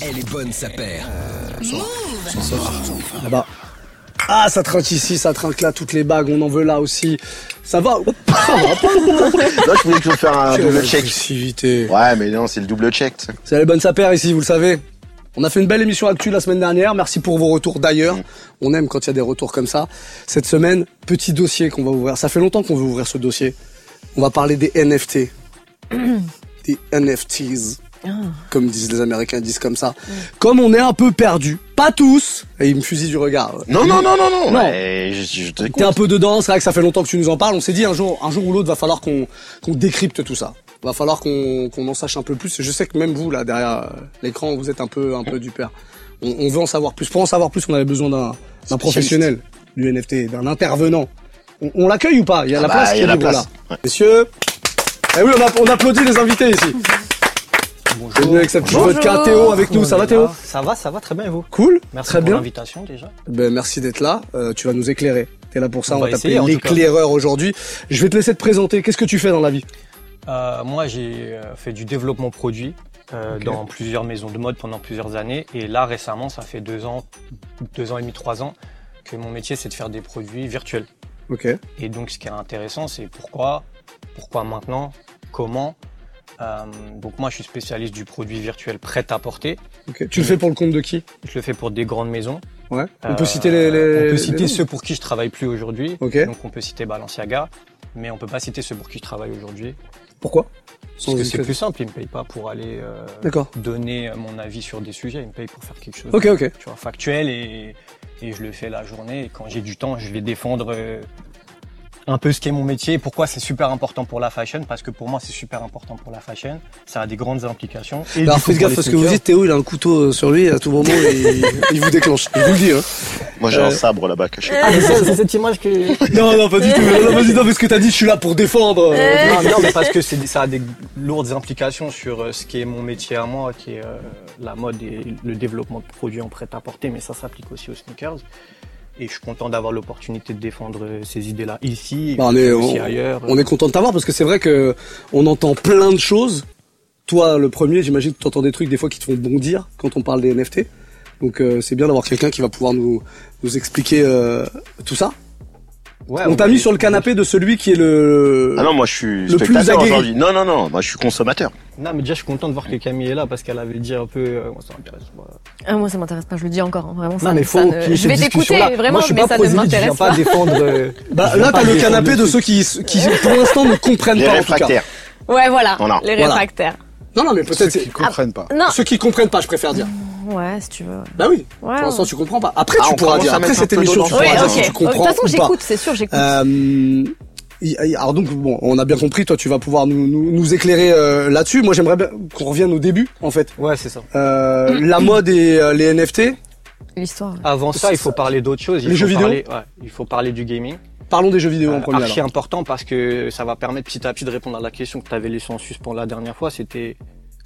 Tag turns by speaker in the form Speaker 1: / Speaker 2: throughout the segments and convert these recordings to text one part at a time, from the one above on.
Speaker 1: Elle est bonne, sa paire.
Speaker 2: Là-bas. Ah, ça trinque ici, ça trinque là, toutes les bagues, on en veut là aussi. Ça va Ça va pas
Speaker 3: Là, je voulais que je faire un
Speaker 2: Quelle
Speaker 3: double check.
Speaker 2: agressivité.
Speaker 3: Ouais, mais non, c'est le double check.
Speaker 2: C'est les bonnes sapères ici, vous le savez. On a fait une belle émission actuelle la semaine dernière. Merci pour vos retours d'ailleurs. On aime quand il y a des retours comme ça. Cette semaine, petit dossier qu'on va ouvrir. Ça fait longtemps qu'on veut ouvrir ce dossier. On va parler des NFT. des NFTs. Comme disent les Américains, ils disent comme ça. Comme on est un peu perdu, pas tous, et il me fusille du regard.
Speaker 3: Non, non, non, non, non.
Speaker 2: Non.
Speaker 3: Ouais, je.
Speaker 2: T'es un peu dedans, c'est vrai que ça fait longtemps que tu nous en parles. On s'est dit un jour, un jour ou l'autre, va falloir qu'on qu'on décrypte tout ça. Va falloir qu'on qu'on en sache un peu plus. Je sais que même vous là derrière euh, l'écran, vous êtes un peu un peu du père. On, on veut en savoir plus. Pour en savoir plus, on avait besoin d'un d'un professionnel du NFT, d'un intervenant. On, on l'accueille ou pas? Il y a
Speaker 3: Ah
Speaker 2: la
Speaker 3: bah,
Speaker 2: place
Speaker 3: il
Speaker 2: qui
Speaker 3: y a
Speaker 2: est
Speaker 3: la
Speaker 2: libre là.
Speaker 3: Ouais.
Speaker 2: Messieurs, eh oui, on, a- on applaudit les invités ici. Bonjour. Venu avec sa petite
Speaker 4: Bonjour.
Speaker 2: vodka, Théo avec nous. Ça va Théo
Speaker 5: Ça va, ça va très bien et vous
Speaker 2: Cool.
Speaker 5: Merci
Speaker 2: Très
Speaker 5: pour
Speaker 2: bien.
Speaker 5: l'invitation déjà.
Speaker 2: Ben, merci d'être là. Euh, tu vas nous éclairer. T'es là pour ça.
Speaker 5: On
Speaker 2: On,
Speaker 5: va
Speaker 2: va t'appeler l'éclaireur aujourd'hui. Je vais te laisser te présenter. Qu'est-ce que tu fais dans la vie?
Speaker 5: Euh, moi, j'ai euh, fait du développement produit euh, dans plusieurs maisons de mode pendant plusieurs années. Et là, récemment, ça fait deux ans, deux ans et demi, trois ans, que mon métier, c'est de faire des produits virtuels.
Speaker 2: Ok.
Speaker 5: Et donc, ce qui est intéressant, c'est pourquoi, pourquoi maintenant, comment? Euh, donc, moi, je suis spécialiste du produit virtuel prêt à porter.
Speaker 2: Tu le fais pour le compte de qui?
Speaker 5: Je le fais pour des grandes maisons.
Speaker 2: Ouais. On
Speaker 5: Euh,
Speaker 2: peut citer les. les-
Speaker 5: On peut citer ceux pour qui je travaille plus aujourd'hui.
Speaker 2: Ok.
Speaker 5: Donc, on peut citer Balenciaga. Mais on peut pas citer ceux pour qui je travaille aujourd'hui.
Speaker 2: Pourquoi?
Speaker 5: Parce que c'est plus simple, ils me payent pas pour aller euh, donner euh, mon avis sur des sujets, ils me payent pour faire quelque chose
Speaker 2: Ok, ok.
Speaker 5: tu vois, factuel et, et je le fais la journée et quand j'ai du temps, je vais défendre euh, un peu ce qu'est mon métier et pourquoi c'est super important pour la fashion parce que pour moi c'est super important pour la fashion, ça a des grandes implications. Et
Speaker 2: Alors
Speaker 5: du coup,
Speaker 2: faites gaffe parce que vous dites Théo, il a un couteau euh, sur lui à tout moment et il, il vous déclenche. Je vous le dis. Hein.
Speaker 3: Moi, j'ai
Speaker 2: Euh,
Speaker 3: un sabre là-bas caché.
Speaker 5: Ah, c'est cette image que
Speaker 2: Non, non, pas du tout. Non, vas-y, non, parce que t'as dit, je suis là pour défendre. euh,
Speaker 5: non, non, mais parce que c'est- ça a des lourdes implications sur euh, ce qui est mon métier à moi, qui est euh, la mode et le développement de produits en prêt-à-porter, mais ça s'applique aussi aux sneakers. Et je suis content d'avoir l'opportunité de défendre euh, ces idées-là ici,
Speaker 2: Bah, on est-
Speaker 5: aussi
Speaker 2: on-
Speaker 5: ailleurs.
Speaker 2: On est content de t'avoir parce que c'est vrai que on entend plein de choses. Toi, le premier, j'imagine que tu entends des trucs des fois qui te font bondir quand on parle des NFT. Donc euh, c'est bien d'avoir quelqu'un qui va pouvoir nous nous expliquer euh, tout ça.
Speaker 5: Ouais,
Speaker 2: on t'a mis sur le canapé de celui qui est le.
Speaker 3: Ah non, moi, je suis
Speaker 2: Le plus
Speaker 3: spectateur aujourd'hui. Non, non, non. Moi, je suis consommateur.
Speaker 5: Non, mais déjà, je suis content de voir que Camille est là parce qu'elle avait dit un peu, euh, moi, ça m'intéresse pas.
Speaker 4: Ah, moi, ça m'intéresse pas, je le dis encore. hein, Vraiment, ça,
Speaker 5: Non, mais
Speaker 4: ça
Speaker 5: faut
Speaker 4: ne-
Speaker 5: y ait
Speaker 4: Je vais t'écouter, vraiment,
Speaker 5: Moi, je suis
Speaker 4: mais
Speaker 5: pas
Speaker 4: ça ne m'intéresse
Speaker 5: pas
Speaker 4: pas.
Speaker 5: défendre. euh,
Speaker 2: Bah, là, t'as le canapé de ceux qui, qui pour l'instant ne comprennent
Speaker 3: Les
Speaker 2: pas en tout cas.
Speaker 3: réfractaires.
Speaker 4: Ouais, voilà,
Speaker 3: Voilà.
Speaker 4: les réfractaires.
Speaker 2: Non, non, mais peut-être
Speaker 6: Ceux qui comprennent pas.
Speaker 4: Non,
Speaker 2: ceux qui comprennent pas, je préfère dire.
Speaker 4: Ouais, si tu veux.
Speaker 2: Bah oui.
Speaker 4: Ouais,
Speaker 2: Pour l'instant,
Speaker 4: ouais.
Speaker 2: tu comprends pas. Après,
Speaker 3: Ah,
Speaker 2: tu pourras dire. Après cette émission, tu pourras dire si tu
Speaker 4: De toute façon, j'écoute, c'est sûr, j'écoute.
Speaker 2: Euh, alors donc bon, on a bien compris. Toi, tu vas pouvoir nous, nous, nous éclairer euh, là-dessus. Moi, j'aimerais bien qu'on revienne au début, en fait.
Speaker 5: Ouais, c'est ça.
Speaker 2: Euh, la mode et euh, les NFT.
Speaker 4: L'histoire.
Speaker 5: Avant ça, il faut parler d'autre chose. Il
Speaker 2: Les
Speaker 5: faut
Speaker 2: jeux vidéo
Speaker 5: parler- ouais, Il faut parler du gaming.
Speaker 2: Parlons des jeux vidéo en premier.
Speaker 5: archi
Speaker 2: alors.
Speaker 5: important parce que ça va permettre petit à petit de répondre à la question que tu avais laissée en suspens la dernière fois. C'était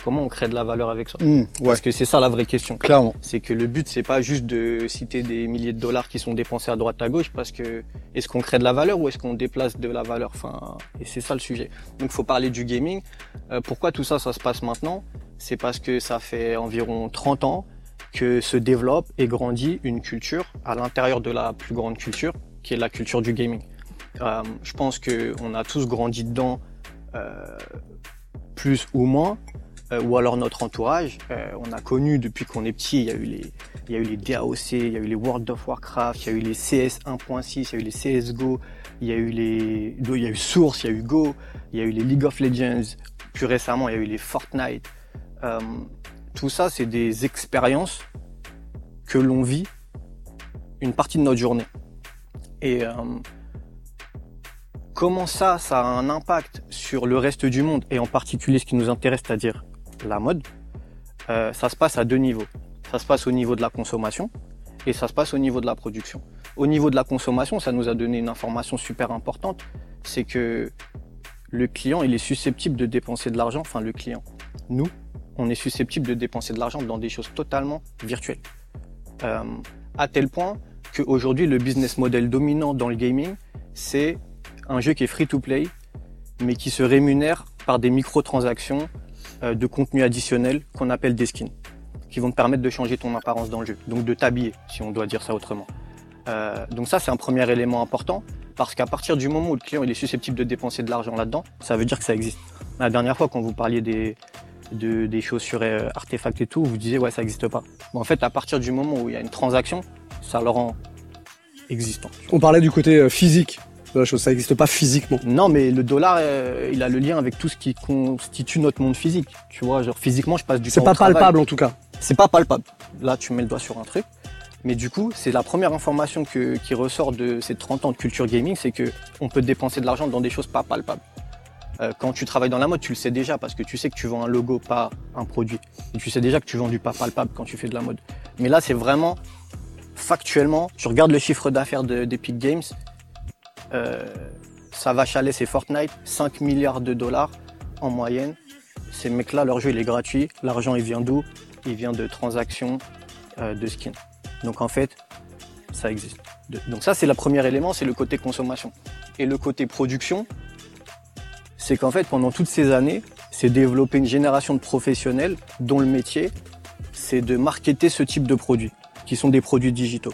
Speaker 5: comment on crée de la valeur avec ça.
Speaker 6: Mmh, ouais,
Speaker 5: Parce que c'est ça la vraie question.
Speaker 6: clairement.
Speaker 5: C'est que le but, c'est pas juste de citer des milliers de dollars qui sont dépensés à droite à gauche, parce que est-ce qu'on crée de la valeur ou est-ce qu'on déplace de la valeur? Enfin, et c'est ça le sujet. Donc, il faut parler du gaming. Euh, pourquoi tout ça, ça se passe maintenant? C'est parce que ça fait environ 30 ans que se développe et grandit une culture à l'intérieur de la plus grande culture, qui est la culture du gaming. Euh, je pense que on a tous grandi dedans, euh, plus ou moins euh, ou alors notre entourage. Euh, on a connu depuis qu'on est petit, il y a eu les, il y a eu les DAOC, il y a eu les World of Warcraft, il y a eu les CS 1.6, il y a eu les CSGO, il y a eu les, il y a eu Source, il y a eu Go, il y a eu les League of Legends. Plus récemment, il y a eu les Fortnite. Euh, tout ça, c'est des expériences que l'on vit une partie de notre journée. Et euh, comment ça, ça a un impact sur le reste du monde et en particulier ce qui nous intéresse, c'est-à-dire la mode, euh, ça se passe à deux niveaux. Ça se passe au niveau de la consommation et ça se passe au niveau de la production. Au niveau de la consommation, ça nous a donné une information super importante, c'est que le client, il est susceptible de dépenser de l'argent, enfin le client, nous, on est susceptible de dépenser de l'argent dans des choses totalement virtuelles. Euh, à tel point qu'aujourd'hui, le business model dominant dans le gaming, c'est un jeu qui est free to play, mais qui se rémunère par des microtransactions de contenu additionnel qu'on appelle des skins. qui vont te permettre de changer ton apparence dans le jeu, donc de t'habiller, si on doit dire ça autrement. Euh, donc ça, c'est un premier élément important, parce qu'à partir du moment où le client est susceptible de dépenser de l'argent là-dedans, ça veut dire que ça existe. La dernière fois, quand vous parliez des, de- des chaussures euh, artefacts et tout, vous disiez ouais, ça n'existe pas. Mais en fait, à partir du moment où il y a une transaction, ça le rend existant.
Speaker 2: On parlait du côté euh, physique la chose, ça n'existe pas physiquement.
Speaker 5: Non, mais le dollar, euh, il a le lien avec tout ce qui constitue notre monde physique. Tu vois, genre physiquement, je passe du temps
Speaker 2: C'est
Speaker 5: au
Speaker 2: pas
Speaker 5: travail.
Speaker 2: palpable en tout cas.
Speaker 5: C'est pas palpable. Là, tu mets le doigt sur un truc. Mais du coup, c'est la première information que- qui ressort de ces 30 ans de culture gaming, c'est que on peut dépenser de l'argent dans des choses pas palpables. Euh, quand tu travailles dans la mode, tu le sais déjà parce que tu sais que tu vends un logo, pas un produit. Et tu sais déjà que tu vends du pas palpable quand tu fais de la mode. Mais là, c'est vraiment factuellement. Tu regardes le chiffre d'affaires de- d'Epic Games, euh, ça va chaler, c'est Fortnite, 5 milliards de dollars en moyenne. Ces mecs-là, leur jeu, il est gratuit. L'argent, il vient d'où? Il vient de transactions euh, de skins. Donc en fait, ça existe. Donc ça, c'est le premier élément, c'est le côté consommation. Et le côté production, c'est qu'en fait, pendant toutes ces années, c'est développé une génération de professionnels dont le métier, c'est de marketer ce type de produits, qui sont des produits digitaux.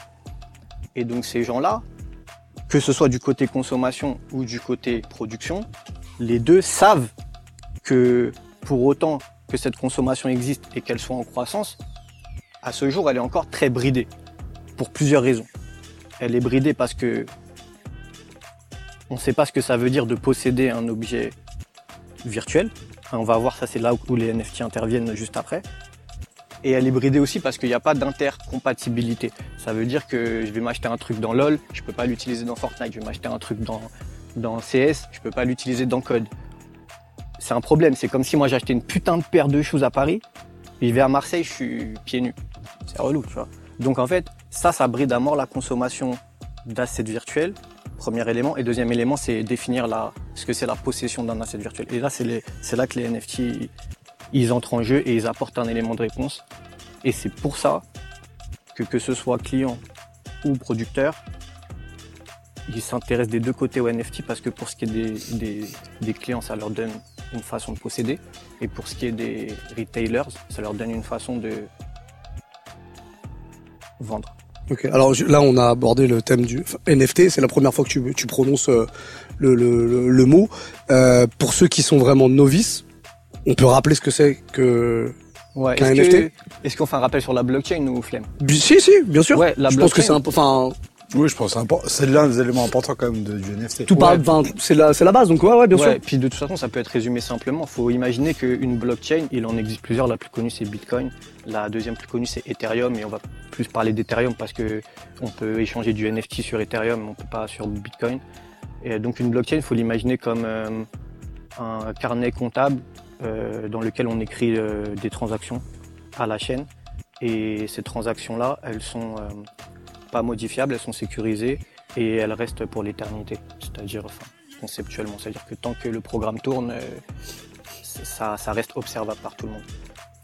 Speaker 5: Et donc ces gens-là, que ce soit du côté consommation ou du côté production, les deux savent que pour autant que cette consommation existe et qu'elle soit en croissance, à ce jour, elle est encore très bridée, pour plusieurs raisons. Elle est bridée parce que on ne sait pas ce que ça veut dire de posséder un objet virtuel. On va voir, ça c'est là où les NFT interviennent juste après. Et elle est bridée aussi parce qu'il n'y a pas d'intercompatibilité. Ça veut dire que je vais m'acheter un truc dans LoL, je peux pas l'utiliser dans Fortnite. Je vais m'acheter un truc dans, dans CS, je peux pas l'utiliser dans Code. C'est un problème. C'est comme si moi j'achetais une putain de paire de shoes à Paris, et je vais à Marseille, je suis pieds nus. C'est relou, tu vois. Donc en fait, ça, ça bride à mort la consommation d'assets virtuels. Premier élément. Et deuxième élément, c'est définir la, ce que c'est la possession d'un asset virtuel. Et là, c'est là que les NFT, ils- entrent en jeu et ils apportent un élément de réponse. Et c'est pour ça que que ce soit client ou producteur, ils s'intéressent des deux côtés au NFT parce que pour ce qui est des, des, clients, ça leur donne une façon de posséder. Et pour ce qui est des retailers, ça leur donne une façon de vendre.
Speaker 2: Ok. Alors là, on a abordé le thème du NFT. C'est la première fois que tu, tu prononces euh, le, le mot. Euh, pour ceux qui sont vraiment novices, on peut rappeler ce que c'est que.
Speaker 5: Ouais,
Speaker 2: Qu'un
Speaker 5: est-ce que-
Speaker 2: NFT?
Speaker 5: Est-ce qu'on fait un rappel sur la blockchain ou flemme
Speaker 2: Si, si, bien sûr.
Speaker 5: Ouais, la
Speaker 2: je pense que
Speaker 5: blockchain.
Speaker 2: c'est un peu. Enfin,
Speaker 1: Oui, je pense que c'est l'un des éléments importants quand même de, du NFT.
Speaker 2: tout parle. C'est la, c'est la base. Donc ouais, ouais, bien
Speaker 5: ouais,
Speaker 2: sûr.
Speaker 5: Puis de toute façon, ça peut être résumé simplement. faut imaginer qu'une blockchain, il en existe plusieurs. La plus connue, c'est Bitcoin. La deuxième plus connue, c'est Ethereum. Et on va plus parler d'Ethereum parce que on peut échanger du NFT sur Ethereum, mais on peut pas sur Bitcoin. Et donc une blockchain, il faut l'imaginer comme euh, un carnet comptable dans lequel on écrit euh, des transactions à la chaîne. Et ces transactions-là, elles sont euh, pas modifiables, elles sont sécurisées et elles restent pour l'éternité. C'est-à-dire, enfin, conceptuellement, c'est-à-dire que tant que le programme tourne, euh, ça, reste observable par tout le monde.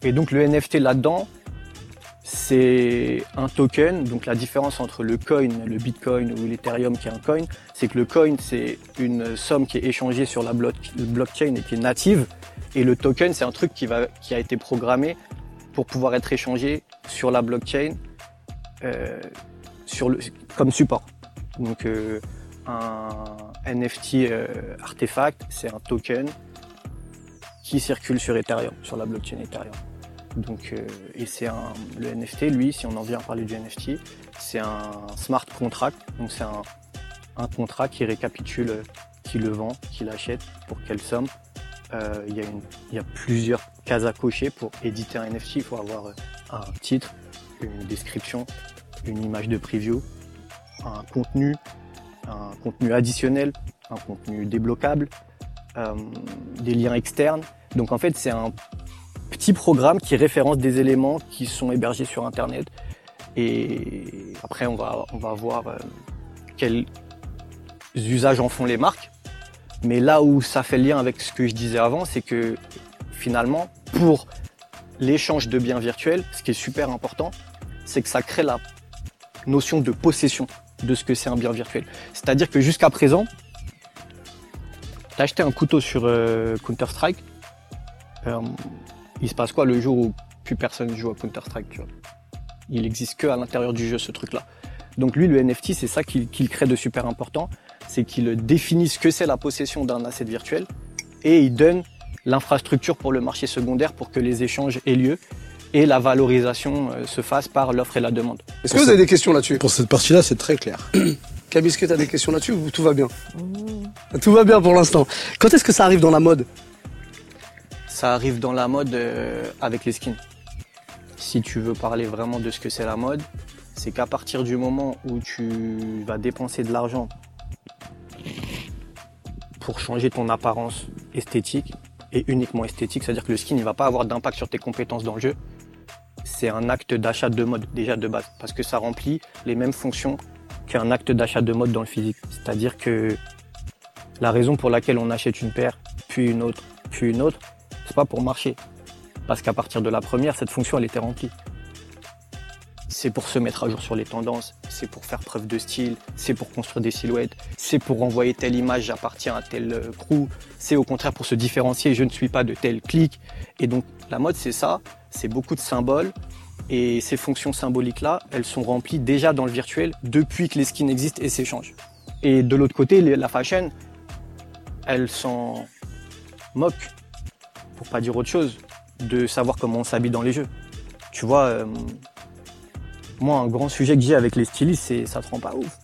Speaker 5: Et donc le NFT là-dedans, c'est un token. Donc la différence entre le coin, le bitcoin ou l'ethereum qui est un coin, c'est que le coin c'est une somme qui est échangée sur la bloc- blockchain et qui est native. Et le token c'est un truc qui, a été programmé pour pouvoir être échangé sur la blockchain euh, comme support. Donc euh, un NFT euh, artefact, c'est un token qui circule sur Ethereum, sur la blockchain Ethereum. Donc, et c'est un, le NFT, lui, si on en vient à parler du NFT, c'est un smart contract. Donc, c'est un, contrat qui récapitule qui le vend, qui l'achète, pour quelle somme? Euh, il, y a plusieurs cases à cocher pour éditer un NFT. Il faut avoir euh, un titre, une description, une image de preview, un contenu, un contenu additionnel, un contenu débloquable, euh, des liens externes. Donc en fait, c'est un petit programme qui référence des éléments qui sont hébergés sur Internet. Et après, on va, voir quels usages en font les marques. Mais là où ça fait lien avec ce que je disais avant, c'est que finalement, pour l'échange de biens virtuels, ce qui est super important, c'est que ça crée la notion de possession de ce que c'est un bien virtuel. C'est-à-dire que jusqu'à présent, tu acheté un couteau sur euh, Counter-Strike, euh, il se passe quoi le jour où plus personne joue à Counter-Strike. Il existe que à l'intérieur du jeu, ce truc-là. Donc lui, le NFT, c'est ça qu'il crée de super important, c'est qu'il définit ce que c'est la possession d'un asset virtuel et il donne l'infrastructure pour le marché secondaire pour que les échanges aient lieu et la valorisation euh, se fasse par l'offre et la demande.
Speaker 2: Est-ce que vous avez des questions là-dessus?
Speaker 1: Pour cette partie-là, c'est très clair.
Speaker 2: Camille, est-ce que t'as des questions là-dessus ou tout va bien? Tout va bien pour l'instant. Quand est-ce que ça arrive dans la mode?
Speaker 5: Ça arrive dans la mode euh, avec les skins. Si tu veux parler vraiment de ce que c'est la mode, c'est qu'à partir du moment où tu vas dépenser de l'argent pour changer ton apparence esthétique et uniquement esthétique, c'est-à-dire que le skin ne va pas avoir d'impact sur tes compétences dans le jeu, c'est un acte d'achat de mode déjà de base parce que ça remplit les mêmes fonctions qu'un acte d'achat de mode dans le physique. C'est-à-dire que la raison pour laquelle on achète une paire, puis une autre, puis une autre, c'est pas pour marcher. Parce qu'à partir de la première, cette fonction, elle était remplie. C'est pour se mettre à jour sur les tendances, c'est pour faire preuve de style, c'est pour construire des silhouettes, c'est pour envoyer telle image, j'appartiens à tel euh, crew, c'est au contraire pour se différencier, je ne suis pas de tel clic. Et donc la mode, c'est ça, c'est beaucoup de symboles. Et ces fonctions symboliques-là, elles sont remplies déjà dans le virtuel depuis que les skins existent et s'échangent. Et de l'autre côté, la fashion, elle s'en moque, pour pas dire autre chose, de savoir comment on s'habille dans les jeux. Tu vois, euh, moi, un grand sujet que j'ai avec les stylistes, c'est ça te rend pas ouf.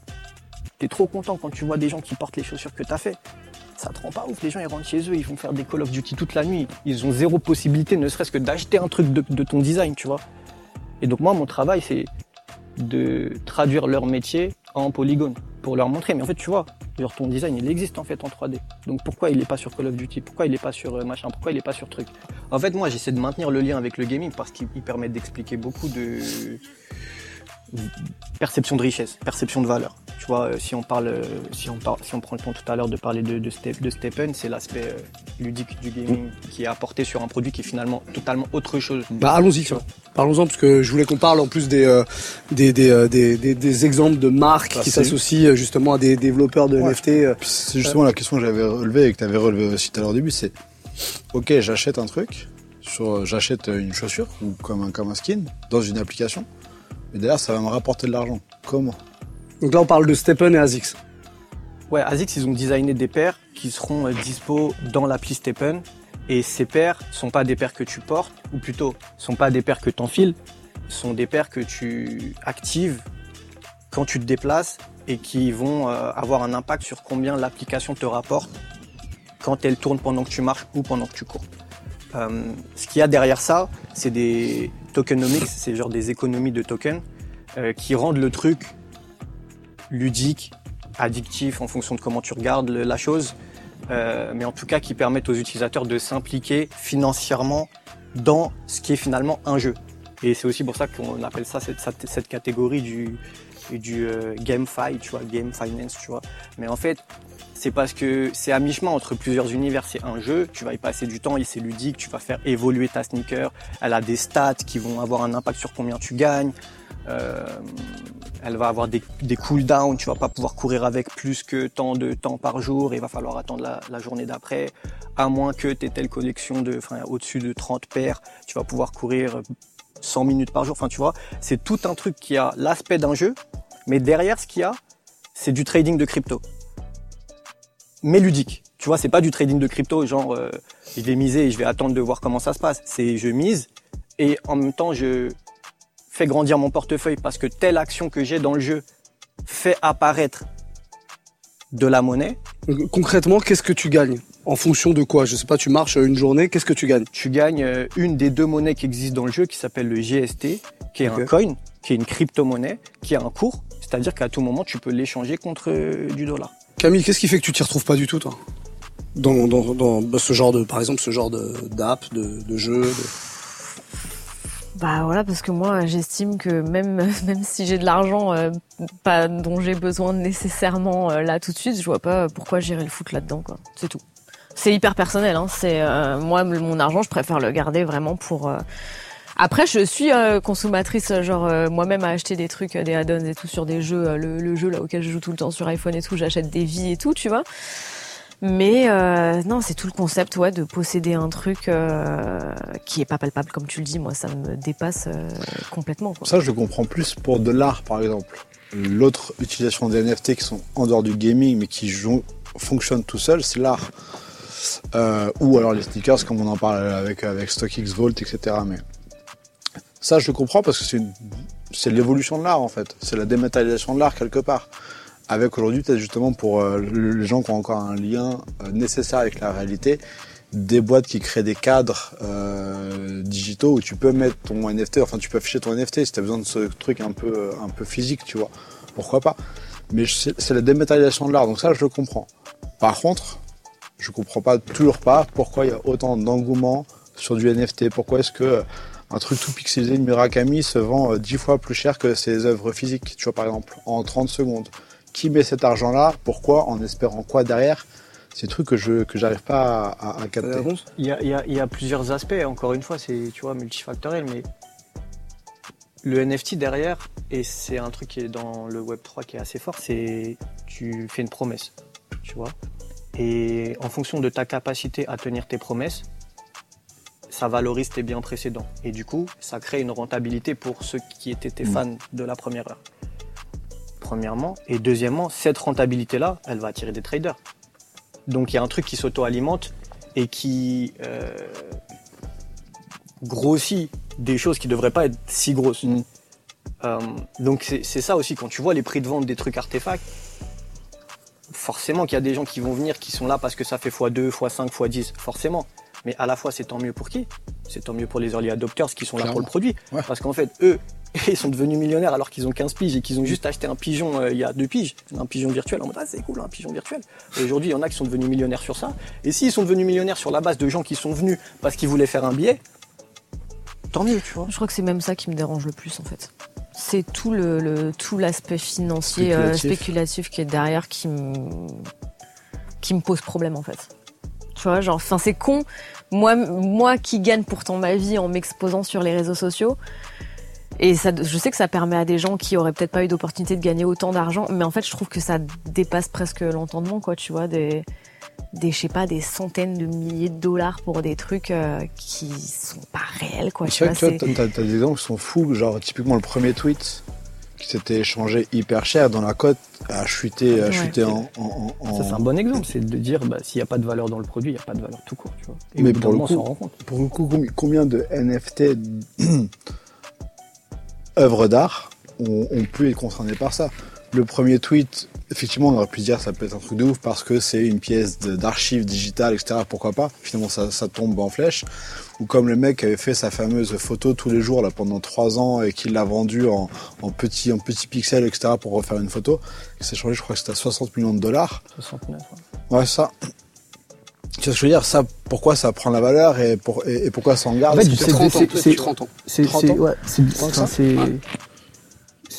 Speaker 5: T'es trop content quand tu vois des gens qui portent les chaussures que t'as fait. Ça te rend pas ouf. Les gens, ils rentrent chez eux, ils vont faire des Call of Duty toute la nuit. Ils ont zéro possibilité, ne serait-ce que d'acheter un truc de, ton design, tu vois. Et donc, moi, mon travail, c'est de traduire leur métier en polygone pour leur montrer. Mais en fait, tu vois, genre ton design, il existe en fait en 3D. Donc pourquoi il n'est pas sur Call of Duty? Pourquoi il n'est pas sur euh, machin? Pourquoi il n'est pas sur truc? En fait, moi, j'essaie de maintenir le lien avec le gaming parce qu'il il permet d'expliquer beaucoup de perception de richesse, perception de valeur. Tu vois, euh, si on parle, euh, si on parle, si on prend le temps tout à l'heure de parler de, de, Step, de Stepen, c'est l'aspect euh, ludique du gaming qui est apporté sur un produit qui est finalement totalement autre chose.
Speaker 2: Bah allons-y. Parlons-en parce que je voulais qu'on parle en plus des euh, des, des, des, des, des exemples de marques qui s'associent justement à des développeurs de
Speaker 1: Ouais.
Speaker 2: NFT.
Speaker 1: C'est justement la question que j'avais relevée et que tu avais relevée aussi tout à l'heure au début, c'est ok, j'achète un truc, sur, j'achète une chaussure ou comme un, comme un skin dans une application, mais derrière ça va me rapporter de l'argent. Comment?
Speaker 2: Donc là, on parle de Stepen et Azix.
Speaker 5: Ouais, ASICS, ils ont designé des paires qui seront euh, dispo dans l'appli Stepen. Et ces paires sont pas des paires que tu portes, ou plutôt, sont pas des paires que tu enfiles, sont des paires que tu actives quand tu te déplaces et qui vont euh, avoir un impact sur combien l'application te rapporte quand elle tourne pendant que tu marches ou pendant que tu cours. Euh, ce qu'il y a derrière ça, c'est des tokenomics, c'est genre des économies de tokens euh, qui rendent le truc ludique, addictif en fonction de comment tu regardes la chose, euh, mais en tout cas qui permettent aux utilisateurs de s'impliquer financièrement dans ce qui est finalement un jeu. Et c'est aussi pour ça qu'on appelle ça cette, catégorie du, du euh, GameFi, tu vois, Game Finance, tu vois. Mais en fait, c'est parce que c'est à mi-chemin entre plusieurs univers. C'est un jeu, tu vas y passer du temps, et c'est ludique, tu vas faire évoluer ta sneaker. Elle a des stats qui vont avoir un impact sur combien tu gagnes. Euh, elle va avoir des, cooldowns, tu vas pas pouvoir courir avec plus que tant de temps par jour, il va falloir attendre la, journée d'après, à moins que tu aies telle collection de, au-dessus de 30 paires, tu vas pouvoir courir 100 minutes par jour, enfin, tu vois, c'est tout un truc qui a l'aspect d'un jeu, mais derrière ce qu'il y a, c'est du trading de crypto. Mais ludique. Tu vois, c'est pas du trading de crypto, genre, euh, je vais miser et je vais attendre de voir comment ça se passe. C'est je mise et en même temps je fais grandir mon portefeuille parce que telle action que j'ai dans le jeu fait apparaître de la monnaie.
Speaker 2: Concrètement, qu'est-ce que tu gagnes En fonction de quoi? Je sais pas, tu marches une journée, qu'est-ce que tu gagnes?
Speaker 5: Tu gagnes euh, une des deux monnaies qui existent dans le jeu qui s'appelle le GST, qui est un coin, qui est une crypto-monnaie, qui a un cours. C'est-à-dire qu'à tout moment, tu peux l'échanger contre euh, du dollar.
Speaker 2: Camille, qu'est-ce qui fait que tu t'y retrouves pas du tout, toi? Dans, bah, ce genre de, par exemple, ce genre de d'app, de, de jeu. de-
Speaker 4: Bah voilà, parce que moi, j'estime que même même si j'ai de l'argent euh, pas dont j'ai besoin nécessairement euh, là tout de suite, je vois pas pourquoi j'irais le foutre là-dedans, quoi. C'est tout. C'est hyper personnel, hein. C'est euh, moi mon argent, je préfère le garder vraiment pour. Après, je suis euh, consommatrice, euh, genre euh, moi-même à acheter des trucs, des add-ons et tout sur des jeux, le, jeu là auquel je joue tout le temps sur iPhone et tout, j'achète des vies et tout, tu vois. Mais non, c'est tout le concept, ouais, de posséder un truc qui est pas palpable, comme tu le dis. Moi, ça me dépasse complètement.
Speaker 1: Ça, je comprends plus pour de l'art, par exemple. L'autre utilisation des NFT qui sont en dehors du gaming, mais qui fonctionnent tout seuls, c'est l'art. Ou alors les sneakers, comme on en parle avec, avec StockX Vault, etc. Mais ça, je le comprends parce que c'est une- c'est l'évolution de l'art, en fait. C'est la dématérialisation de l'art, quelque part. Avec aujourd'hui, peut-être justement pour euh, les gens qui ont encore un lien euh, nécessaire avec la réalité, des boîtes qui créent des cadres euh, digitaux où tu peux mettre ton NFT, enfin tu peux afficher ton NFT si tu as besoin de ce truc un peu, un peu physique, tu vois. Pourquoi pas? Mais c'est c'est la dématérialisation de l'art, donc ça je le comprends. Par contre, je comprends pas toujours pas pourquoi il y a autant d'engouement sur du NFT. Pourquoi est-ce que euh, un truc tout pixelisé de Murakami se vend euh, dix fois plus cher que ses œuvres physiques, tu vois par exemple, en 30 secondes. Qui met cet argent-là? Pourquoi? En espérant quoi derrière? C'est des trucs que je que j'arrive pas à, à- à capter.
Speaker 5: Il y a, il y a- il y a plusieurs aspects, encore une fois, c'est tu vois multifactoriel, mais le NFT derrière, et c'est un truc qui est dans le Web 3 qui est assez fort, c'est tu fais une promesse, tu vois. Et en fonction de ta capacité à tenir tes promesses, ça valorise tes biens précédents. Et du coup, ça crée une rentabilité pour ceux qui étaient tes
Speaker 1: Mm.
Speaker 5: fans de la première heure. Premièrement. Et deuxièmement, cette rentabilité-là, elle va attirer des traders. Donc il y a un truc qui s'auto-alimente et qui euh, grossit des choses qui devraient pas être si grosses.
Speaker 1: Mm.
Speaker 5: Euh, donc c'est c'est ça aussi, quand tu vois les prix de vente des trucs artefacts, forcément qu'il y a des gens qui vont venir, qui sont là parce que ça fait x2, x5, x10, forcément. Mais à la fois, c'est tant mieux pour qui? C'est tant mieux pour les early adopters qui sont là pour le produit.
Speaker 1: Ouais.
Speaker 5: Parce qu'en fait, eux, ils sont devenus millionnaires alors qu'ils ont 15 piges et qu'ils ont juste acheté un pigeon euh, il y a deux piges, un pigeon virtuel en mode ah c'est cool un pigeon virtuel. Aujourd'hui il y en a qui sont devenus millionnaires sur ça. Et s'ils sont devenus millionnaires sur la base de gens qui sont venus parce qu'ils voulaient faire un billet, tant mieux tu vois.
Speaker 4: Je crois que c'est même ça qui me dérange le plus en fait. C'est tout le, le- tout l'aspect financier euh,
Speaker 1: Spéculatif.
Speaker 4: spéculatif qui est derrière qui me qui me pose problème en fait. Tu vois, genre, enfin c'est con. Moi, moi qui gagne pourtant ma vie en m'exposant sur les réseaux sociaux. Et ça, je sais que ça permet à des gens qui auraient peut-être pas eu d'opportunité de gagner autant d'argent, mais en fait, je trouve que ça dépasse presque l'entendement, quoi. Tu vois, des, des, je sais pas, des centaines de milliers de dollars pour des trucs euh, qui sont pas réels, quoi. Tu vois,
Speaker 1: t'as, des exemples qui sont fous, genre typiquement le premier tweet qui s'était échangé hyper cher dans la cote a chuté, a
Speaker 4: Ouais.
Speaker 1: chuté en, en, en-
Speaker 5: Ça c'est un bon exemple, c'est de dire bah, s'il n'y a pas de valeur dans le produit, il n'y a pas de valeur tout court. Tu vois. Et
Speaker 1: Mais pour le
Speaker 5: moment,
Speaker 1: coup-
Speaker 5: on s'en rend compte.
Speaker 1: Pour le coup, combi- combien de NFT œuvres d'art ont, ont pu être concernés par ça? Le premier tweet, effectivement, on aurait pu se dire ça peut être un truc de ouf parce que c'est une pièce de- d'archive digitale, etc. Pourquoi pas? Finalement, ça, ça tombe en flèche. Ou comme le mec qui avait fait sa fameuse photo tous les jours là pendant trois ans et qui l'a vendue en, en petits en petits pixels, etc. pour refaire une photo. Il s'est changé, je crois que c'était à 60 millions de dollars.
Speaker 5: 69. ouais.
Speaker 1: Ouais, ça. Tu vois ce que je veux dire? Ça, pourquoi ça prend la valeur et, pour, et, et pourquoi ça en garde?
Speaker 5: En fait, c'est-
Speaker 1: c'est-
Speaker 2: 30 ans,
Speaker 5: c'est-
Speaker 2: peut-être
Speaker 5: c'est-
Speaker 2: 30 ans?
Speaker 5: C'est
Speaker 1: 30
Speaker 5: c'est-
Speaker 1: ans?
Speaker 5: ouais, c'est- c'est-
Speaker 2: Ouais.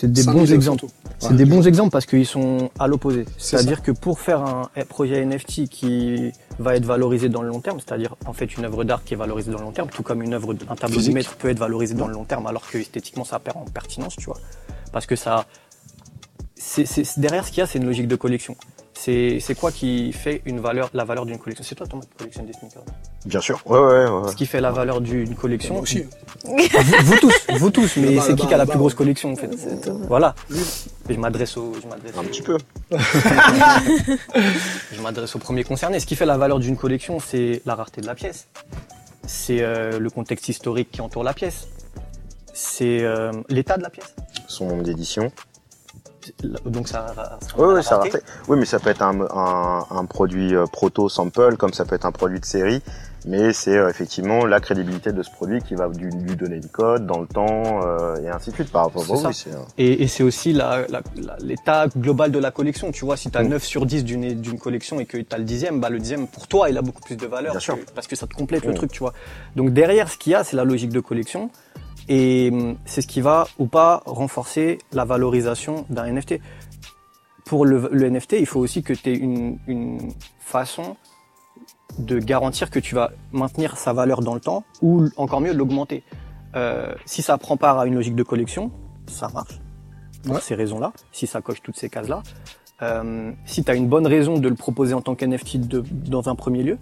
Speaker 5: C'est des
Speaker 2: 5
Speaker 5: bons
Speaker 2: 000
Speaker 5: exemples. C'est
Speaker 1: Ouais.
Speaker 5: des bons exemples parce qu'ils sont à l'opposé.
Speaker 1: C'est
Speaker 5: C'est-à-dire que pour faire un projet NFT qui va être valorisé dans le long terme, c'est-à-dire en fait une œuvre d'art qui est valorisée dans le long terme, tout comme une œuvre, un tableau
Speaker 1: Physique.
Speaker 5: de maître peut être valorisé dans le long terme, alors que esthétiquement ça perd en pertinence, tu vois. Parce que ça, c'est- derrière ce qu'il y a, c'est une logique de collection. C'est c'est quoi qui fait une valeur, la valeur d'une collection? C'est toi, Thomas, qui collectionne des sneakers.
Speaker 3: Bien sûr. Ouais, ouais, ouais.
Speaker 5: Ce qui fait la valeur d'une collection.
Speaker 2: Moi aussi.
Speaker 5: Vous, vous tous, vous tous, mais c'est qui qui a la plus grosse collection en fait? Voilà. Je m'adresse au, je m'adresse
Speaker 3: Un
Speaker 5: au-
Speaker 3: petit peu.
Speaker 5: je m'adresse au premier concerné. Ce qui fait la valeur d'une collection, c'est la rareté de la pièce. C'est euh, le contexte historique qui entoure la pièce. C'est euh, l'état de la pièce.
Speaker 3: Son nombre d'éditions.
Speaker 5: Donc ça. ça-
Speaker 3: Oui, oui, ça. Oui, mais ça peut être un, un, un produit euh, proto sample, comme ça peut être un produit de série. Mais c'est euh, effectivement la crédibilité de ce produit qui va lui, donner une code dans le temps euh, et ainsi de suite. Par rapport oui, euh,
Speaker 5: Et, et c'est aussi la- la- la- l'état global de la collection. Tu vois, si tu as
Speaker 3: Mm.
Speaker 5: 9 sur 10 d'une collection et que tu as le dixième, bah le dixième, pour toi, il a beaucoup plus de valeur
Speaker 3: Bien sûr.
Speaker 5: parce que ça te complète le
Speaker 3: Mm.
Speaker 5: truc, tu vois. Donc derrière, ce qu'il y a, c'est la logique de collection. Et hum, c'est ce qui va ou pas renforcer la valorisation d'un NFT. Pour le, le NFT, il faut aussi que tu aies une, une façon de garantir que tu vas maintenir sa valeur dans le temps ou encore mieux l'augmenter. Euh, si ça prend part à une logique de collection, ça marche pour
Speaker 1: Ouais.
Speaker 5: ces raisons-là, si ça coche toutes ces cases-là. euh, si tu as une bonne raison de le proposer en tant qu'NFT dans un premier lieu,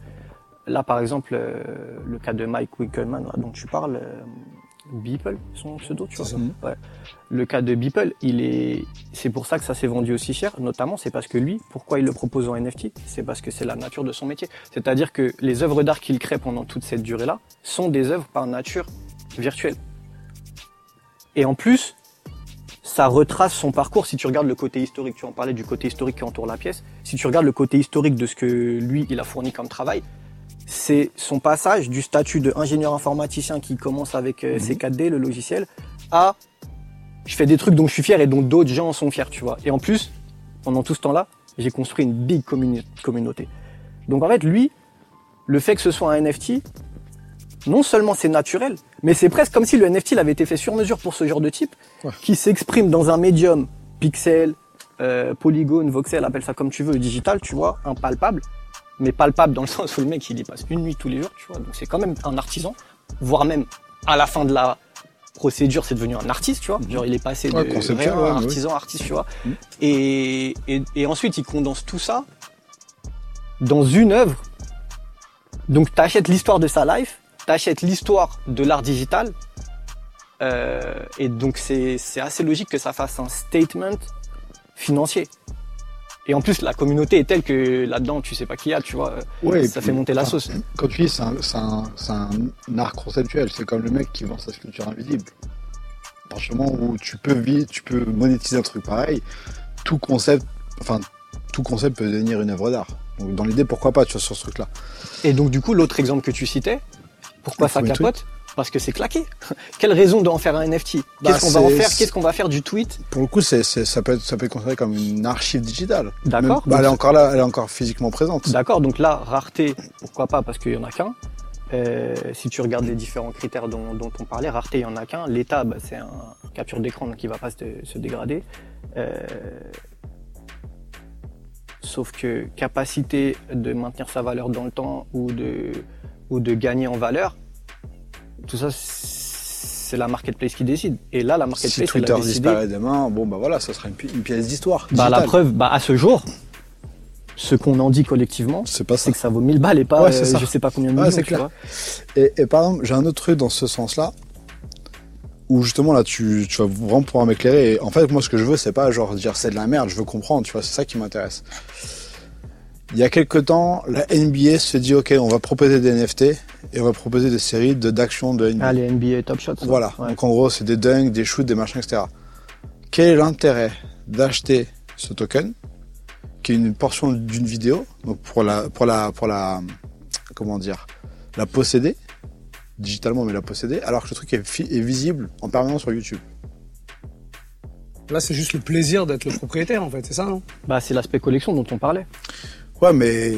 Speaker 5: là par exemple euh, le cas de Mike Wickelman là, dont tu parles, Beeple, son pseudo, tu vois.
Speaker 2: C'est ça.
Speaker 5: Ouais. Le cas de Beeple, il est, c'est pour ça que ça s'est vendu aussi cher, notamment c'est parce que lui, pourquoi il le propose en NFT, c'est parce que c'est la nature de son métier. C'est-à-dire que les œuvres d'art qu'il crée pendant toute cette durée-là sont des œuvres par nature virtuelles. Et en plus, ça retrace son parcours si tu regardes le côté historique. Tu en parlais du côté historique qui entoure la pièce. Si tu regardes le côté historique de ce que lui, il a fourni comme travail, c'est son passage du statut d'ingénieur informaticien qui commence avec euh, ses 4D, le logiciel, à je fais des trucs dont je suis fier et dont d'autres gens en sont fiers, tu vois. Et en plus, pendant tout ce temps-là, j'ai construit une big communauté. Donc en fait, lui, le fait que ce soit un NFT, non seulement c'est naturel, mais c'est presque comme si le NFT il avait été fait sur mesure pour ce genre de type,
Speaker 1: Ouais.
Speaker 5: qui s'exprime dans un médium pixel, euh, polygone, voxel, appelle ça comme tu veux, digital, tu vois, impalpable, mais palpable dans le sens où le mec il y passe une nuit tous les jours, tu vois, donc c'est quand même un artisan, voire même à la fin de la procédure c'est devenu un artiste, tu vois, genre il est passé de
Speaker 1: Ouais, conceptuel,
Speaker 5: rien à
Speaker 1: ouais, mais oui.
Speaker 5: artisan, artiste, tu vois,
Speaker 1: Mhm.
Speaker 5: et, et, et ensuite il condense tout ça dans une œuvre. Donc tu achètes l'histoire de sa life, tu achètes l'histoire de l'art digital, euh, et donc c'est assez logique que ça fasse un statement financier. Et en plus la communauté est telle que là-dedans tu sais pas qui y a, tu vois,
Speaker 1: Ouais,
Speaker 5: ça
Speaker 1: puis,
Speaker 5: fait monter la sauce.
Speaker 1: Quand tu dis c'est un, un, un art conceptuel, c'est comme le mec qui vend sa sculpture invisible. À partir du moment où tu peux vivre, tu peux monétiser un truc pareil, tout concept, enfin, tout concept peut devenir une œuvre d'art. Donc dans l'idée, pourquoi pas, tu vois, sur ce truc-là.
Speaker 5: Et donc du coup l'autre exemple que tu citais, pourquoi ça capote? Parce que c'est claqué. Quelle raison d'en faire un NFT
Speaker 1: Bah,
Speaker 5: Qu'est-ce qu'on va en faire? Qu'est-ce qu'on va faire du tweet?
Speaker 1: Pour le coup, c'est, ça, peut être, ça peut être considéré comme une archive digitale.
Speaker 5: D'accord.
Speaker 1: Bah, elle est encore là, elle est encore physiquement présente.
Speaker 5: D'accord, donc là, rareté, pourquoi pas, parce qu'il y en a qu'un. Euh, si tu regardes les différents critères dont, dont on parlait, rareté, il y en a qu'un. L'état, bah, c'est un capture d'écran qui va pas se, se dégrader. Euh, sauf que capacité de maintenir sa valeur dans le temps ou de, ou de gagner en valeur, tout ça, c'est la marketplace qui décide. Et là, la
Speaker 1: Si
Speaker 5: marketplace, elle
Speaker 1: Twitter
Speaker 5: a décidé.
Speaker 1: disparaît demain, bon bah voilà, ça sera une, pi- une pièce d'histoire.
Speaker 5: Bah, la preuve, bah, à ce jour, ce qu'on en dit collectivement,
Speaker 1: C'est
Speaker 5: que ça vaut 1000 balles et pas
Speaker 1: Ouais,
Speaker 5: euh, je sais pas combien de
Speaker 1: Ouais,
Speaker 5: millions.
Speaker 1: c'est
Speaker 5: tu
Speaker 1: clair.
Speaker 5: vois.
Speaker 1: Et, et par exemple, j'ai un autre truc dans ce sens-là, où justement là, tu, tu vas vraiment pouvoir m'éclairer. En fait, moi, ce que je veux, c'est pas genre dire c'est de la merde, je veux comprendre, tu vois, c'est ça qui m'intéresse. Il y a quelques temps, la NBA se dit, ok, on va proposer des NFT et on va proposer des séries de d'actions de NBA.
Speaker 5: Ah, les NBA Top Shots.
Speaker 1: Voilà.
Speaker 5: Ouais.
Speaker 1: Donc en gros, c'est des dunks, des shoots, des machins, etc. Quel est l'intérêt d'acheter ce token, qui est une portion d'une vidéo, donc pour la, pour la, pour la, comment dire, la posséder, digitalement, mais la posséder, alors que le truc est, est visible en permanence sur YouTube?
Speaker 2: Là, c'est juste le plaisir d'être le propriétaire, en fait, c'est ça, non?
Speaker 5: Bah, c'est l'aspect collection dont on parlait.
Speaker 1: Ouais, mais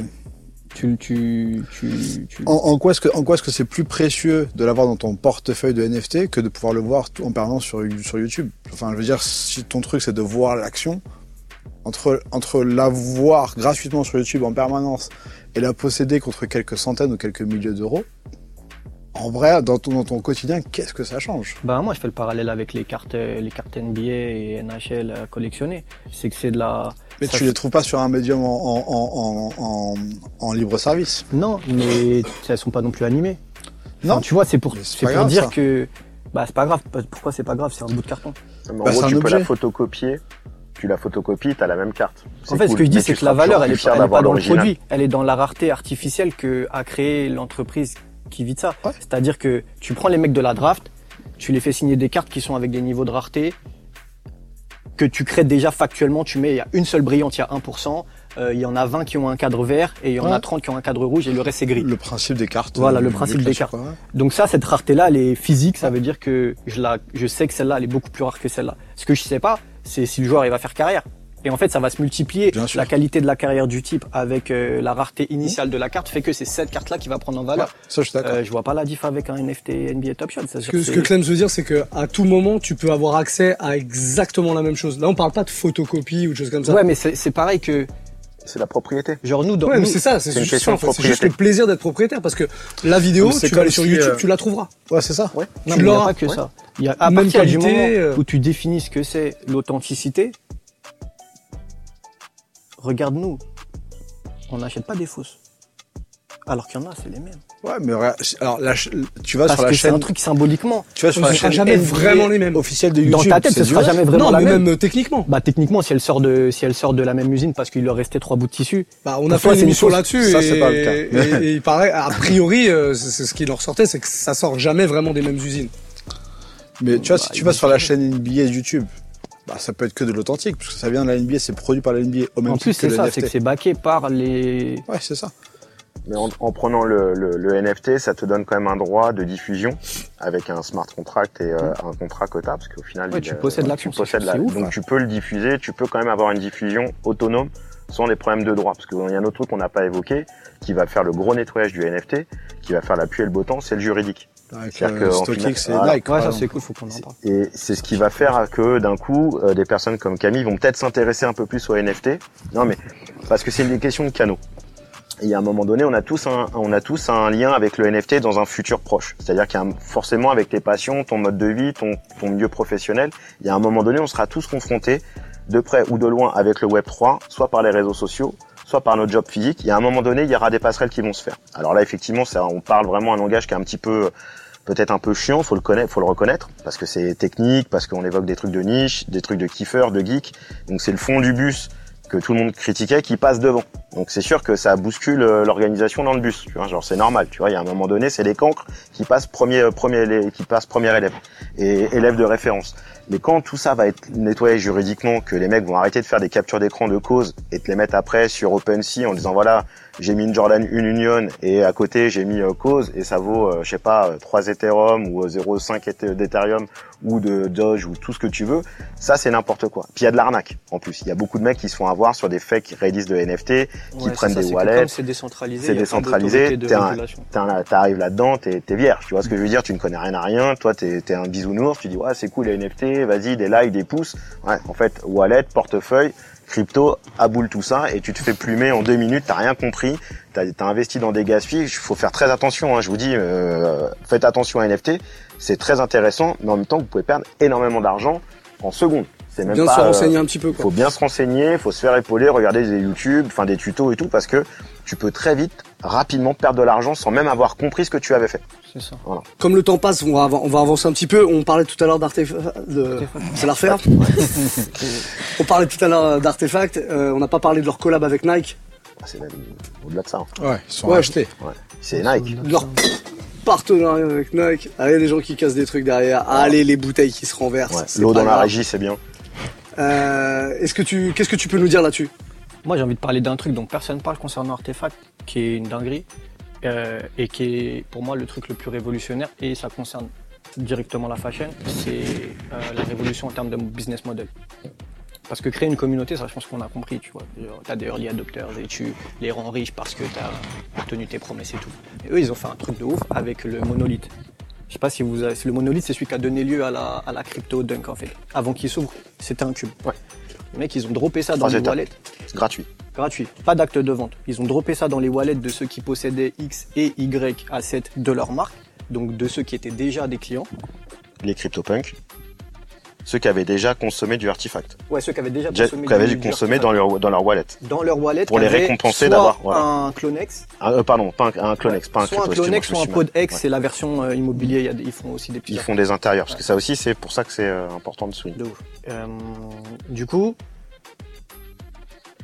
Speaker 5: Tu, tu, tu, tu...
Speaker 1: en, en quoi est-ce que, en quoi est-ce que c'est plus précieux de l'avoir dans ton portefeuille de NFT que de pouvoir le voir tout en permanence sur, sur YouTube? Enfin, je veux dire, si ton truc c'est de voir l'action, entre, entre la voir gratuitement sur YouTube en permanence et la posséder contre quelques centaines ou quelques milliers d'euros, en vrai, dans ton, dans ton quotidien, qu'est-ce que ça change?
Speaker 5: Bah, moi, je fais le parallèle avec les cartes, les cartes NBA et NHL à collectionner. C'est que c'est de la.
Speaker 1: Mais
Speaker 5: ça-
Speaker 1: tu les trouves pas sur un médium en, en, en, en, en- en libre service.
Speaker 5: Non, mais elles sont pas non plus animées.
Speaker 1: Non.
Speaker 5: Enfin, tu vois, c'est pour,
Speaker 1: c'est
Speaker 5: pour
Speaker 1: grave,
Speaker 5: dire
Speaker 1: ça.
Speaker 5: que. Bah, c'est pas grave. Pourquoi c'est pas grave? C'est un bout de carton.
Speaker 3: Mais en
Speaker 1: Bah,
Speaker 3: gros, tu peux la photocopier. Tu la photocopies, t'as la même carte.
Speaker 5: En fait, ce que je dis, c'est que la valeur, elle est, elle pas dans le produit, elle est dans la rareté artificielle que a créé l'entreprise qui vit de ça.
Speaker 1: Ouais.
Speaker 5: C'est-à-dire que tu prends les mecs de la draft, tu les fais signer des cartes qui sont avec des niveaux de rareté que tu crées déjà factuellement. Tu mets, il y a une seule brillante, il y a 1%, euh, il y en a 20 qui ont un cadre vert et il y en
Speaker 1: Ouais.
Speaker 5: a 30 qui ont un cadre rouge et le reste c'est gris.
Speaker 1: Le principe des cartes.
Speaker 5: Voilà, le
Speaker 1: euh,
Speaker 5: principe
Speaker 1: vu que
Speaker 5: des cartes. Donc ça, cette rareté-là, elle est physique, ça veut dire que je, la, je sais que celle-là, elle est beaucoup plus rare que celle-là. Ce que je sais pas, c'est si le joueur il va faire carrière. Et en fait, ça va se multiplier.
Speaker 1: Bien sûr.
Speaker 5: La qualité de la carrière du type avec euh, la rareté initiale de la carte fait que c'est cette carte-là qui va prendre en
Speaker 1: Ouais,
Speaker 5: valeur.
Speaker 1: ça, je suis d'accord.
Speaker 5: Euh, je vois pas la diff avec un NFT NBA Top Shot.
Speaker 2: Ce que, ce que Clem veut dire, c'est que à tout moment, tu peux avoir accès à exactement la même chose. Là, on parle pas de photocopie ou de choses comme ça.
Speaker 5: Ouais, mais c'est c'est pareil que
Speaker 3: C'est la propriété.
Speaker 5: genre nous dans
Speaker 2: Ouais,
Speaker 5: nous-
Speaker 2: c'est ça, c'est juste en fait. C'est juste le plaisir d'être propriétaire parce que la vidéo, tu vas aller sur YouTube,
Speaker 1: euh,
Speaker 2: tu la trouveras.
Speaker 1: Ouais, c'est ça.
Speaker 3: Ouais.
Speaker 5: Non,
Speaker 2: tu
Speaker 5: mais il y a
Speaker 2: l'auras.
Speaker 5: pas que
Speaker 3: Ouais.
Speaker 5: ça. Il y a, à
Speaker 2: Même
Speaker 5: partir du
Speaker 2: qualité,
Speaker 5: moment
Speaker 2: euh.
Speaker 5: où tu définis ce que c'est l'authenticité, regarde-nous. On n'achète pas des fausses. Alors qu'il y en a, c'est les mêmes.
Speaker 1: Ouais, mais alors la tu vas
Speaker 5: Parce
Speaker 1: sur la
Speaker 5: que c'est
Speaker 1: chaîne,
Speaker 5: un truc symboliquement.
Speaker 1: tu vas sur
Speaker 2: Ce
Speaker 1: la
Speaker 2: sera
Speaker 1: chaîne
Speaker 2: jamais vraiment les mêmes.
Speaker 1: officielle de YouTube.
Speaker 5: Dans ta tête,
Speaker 1: c'est
Speaker 5: ce sera jamais vraiment
Speaker 2: Non,
Speaker 5: la
Speaker 2: mais
Speaker 5: même.
Speaker 2: même euh, techniquement.
Speaker 5: Bah techniquement, si elle sort de, si elle sort de la même usine parce qu'il leur restait trois bouts de tissu.
Speaker 2: Bah, on a fait une
Speaker 5: c'est
Speaker 2: émission là-dessus
Speaker 1: Ça, c'est pas le cas.
Speaker 2: et- et il paraît, a priori, euh, c'est c'est ce qui leur sortait, c'est que ça sort jamais vraiment des mêmes usines.
Speaker 1: Mais tu vois, si
Speaker 5: Bah,
Speaker 1: tu vas sur la chaîne NBA YouTube, bah, ça peut être que de l'authentique, parce que ça vient de la NBA, c'est produit par la NBA au même
Speaker 5: En plus,
Speaker 1: titre que
Speaker 5: c'est ça, c'est que c'est baqué par les.
Speaker 1: Ouais, c'est ça.
Speaker 3: Mais en, en prenant le, le, le NFT, ça te donne quand même un droit de diffusion avec un smart contract et euh, un contrat quota, parce qu'au final,
Speaker 5: Ouais,
Speaker 3: il,
Speaker 5: tu
Speaker 3: euh,
Speaker 5: possèdes
Speaker 3: tu possèdes la-
Speaker 5: ouf,
Speaker 3: donc
Speaker 5: ouais.
Speaker 3: tu peux le diffuser, tu peux quand même avoir une diffusion autonome sans les problèmes de droit, parce qu'il y a un autre truc qu'on n'a pas évoqué, qui va faire le gros nettoyage du NFT, qui va faire la pluie et le beau temps, c'est le juridique.
Speaker 1: Avec euh, StockX et
Speaker 3: voilà.
Speaker 1: Nike.
Speaker 5: Ouais,
Speaker 1: par
Speaker 5: ça
Speaker 1: exemple.
Speaker 5: c'est cool, faut qu'on en parle.
Speaker 3: Et c'est ce qui va faire que d'un coup, euh, des personnes comme Camille vont peut-être s'intéresser un peu plus au NFT. Non, mais parce que c'est une question de canaux. Et à un moment donné, on a tous un, on a tous un lien avec le NFT dans un futur proche. C'est-à-dire qu'il y a un- forcément avec tes passions, ton mode de vie, ton, ton milieu professionnel, il y a un moment donné, on sera tous confrontés de près ou de loin avec le Web 3, soit par les réseaux sociaux, soit par notre job physique. Il y a un moment donné, il y aura des passerelles qui vont se faire. Alors là, effectivement, ça, on parle vraiment un langage qui est un petit peu peut-être un peu chiant, faut le connaître, faut le reconnaître, parce que c'est technique, parce qu'on évoque des trucs de niche, des trucs de kiffeurs, de geeks. Donc c'est le fond du bus que tout le monde critiquait qui passe devant. Donc c'est sûr que ça bouscule euh, l'organisation dans le bus. Tu vois, genre c'est normal. Tu vois, il y a un moment donné, c'est les cancres qui passent premier, euh, premier, qui passent premier élève et élève de référence. Mais quand tout ça va être nettoyé juridiquement, que les mecs vont arrêter de faire des captures d'écran de cause et te les mettre après sur OpenSea en disant voilà, j'ai mis une Jordan une Union et à côté j'ai mis euh, cause et ça vaut, euh, je sais pas, euh, 3 Ethereum ou euh, 0,5 Ethe- d'Ethereum ou de Doge ou tout ce que tu veux, ça c'est n'importe quoi. Puis il y a de l'arnaque en plus. Il y a beaucoup de mecs qui se font avoir sur des fake releases de NFT, qui
Speaker 5: Ouais,
Speaker 3: prennent
Speaker 5: ça,
Speaker 3: des wallets.
Speaker 5: C'est décentralisé.
Speaker 3: c'est décentralisé, T'arrives là-dedans, t'es es vierge. Tu vois ce que je veux dire? Tu ne connais rien à rien. Toi, t'es es un bisounours. Tu dis ouais, c'est cool les NFT. Vas-y, des likes, des pouces. Ouais, en fait, wallet, portefeuille, crypto, aboule tout ça et tu te fais plumer en deux minutes. T'as rien compris. T'as as investi dans des gaspilles. Il faut faire très attention. Hein, je vous dis, euh, faites attention à NFT. C'est très intéressant, mais en même temps, vous pouvez perdre énormément d'argent en secondes. C'est même
Speaker 2: Bien
Speaker 3: pas,
Speaker 2: se
Speaker 3: euh,
Speaker 2: renseigner un petit peu, quoi.
Speaker 3: faut bien se renseigner, faut se faire épauler, regarder des YouTube, enfin des tutos et tout, parce que tu peux très vite, rapidement perdre de l'argent sans même avoir compris ce que tu avais fait.
Speaker 5: C'est ça.
Speaker 2: Comme le temps passe, on va, avan- on va avancer un petit peu. On parlait tout à l'heure d'artefacts. De... C'est la refaire On parlait tout à l'heure d'artefacts. Euh, on n'a pas parlé de leur collab avec Nike.
Speaker 3: Ah, C'est même au-delà de ça. hein.
Speaker 1: Ouais, ils sont
Speaker 2: Ouais.
Speaker 1: rachetés.
Speaker 3: Ouais. C'est Nike.
Speaker 2: De leur partenariat avec Nike. Allez, les gens qui cassent des trucs derrière. Allez, les bouteilles qui se renversent.
Speaker 3: L'eau dans la régie, c'est bien.
Speaker 2: Euh, Est-ce que tu, qu'est-ce que tu peux nous dire là-dessus?
Speaker 5: Moi, j'ai envie de parler d'un truc dont personne parle concernant Artefact, qui est une dinguerie, euh, et qui est pour moi le truc le plus révolutionnaire, et ça concerne directement la fashion, c'est euh, la révolution en termes de business model. Parce que créer une communauté, ça je pense qu'on a compris, tu vois. Tu as des early adopters et tu les rends riches parce que tu as tenu tes promesses et tout. Et eux, ils ont fait un truc de ouf avec le monolithe. Je sais pas si vous avez, le monolithe, c'est celui qui a donné lieu à la, à la crypto dunk en fait. Avant qu'il s'ouvre, c'était un cube.
Speaker 3: Ouais.
Speaker 5: Les mecs, ils ont droppé ça dans
Speaker 3: étapes.
Speaker 5: wallets
Speaker 3: C'est gratuit.
Speaker 5: Gratuit, pas d'acte de vente. Ils ont droppé ça dans les wallets de ceux qui possédaient X et Y assets de leur marque, donc de ceux qui étaient déjà des clients.
Speaker 3: Les CryptoPunks, ceux qui avaient déjà consommé du artefact,
Speaker 5: Ouais, ceux qui avaient déjà consommé
Speaker 3: qui avaient
Speaker 5: du- artefact.
Speaker 3: dans leur, dans leur wallet.
Speaker 5: dans leur wallet
Speaker 3: pour les récompenser d'avoir,
Speaker 5: un Clonex,
Speaker 3: Ah, euh, pardon, pas un, un Clonex, pas un
Speaker 5: soit un. Clonex, soit un
Speaker 3: me suis mal.
Speaker 5: Pod X, c'est la version euh, immobilier. il y a des- ils font aussi des petits.
Speaker 3: Ils font des intérieurs, parce que ça aussi, c'est pour ça que c'est euh, important de souligner.
Speaker 5: De ouf. Euh, du coup,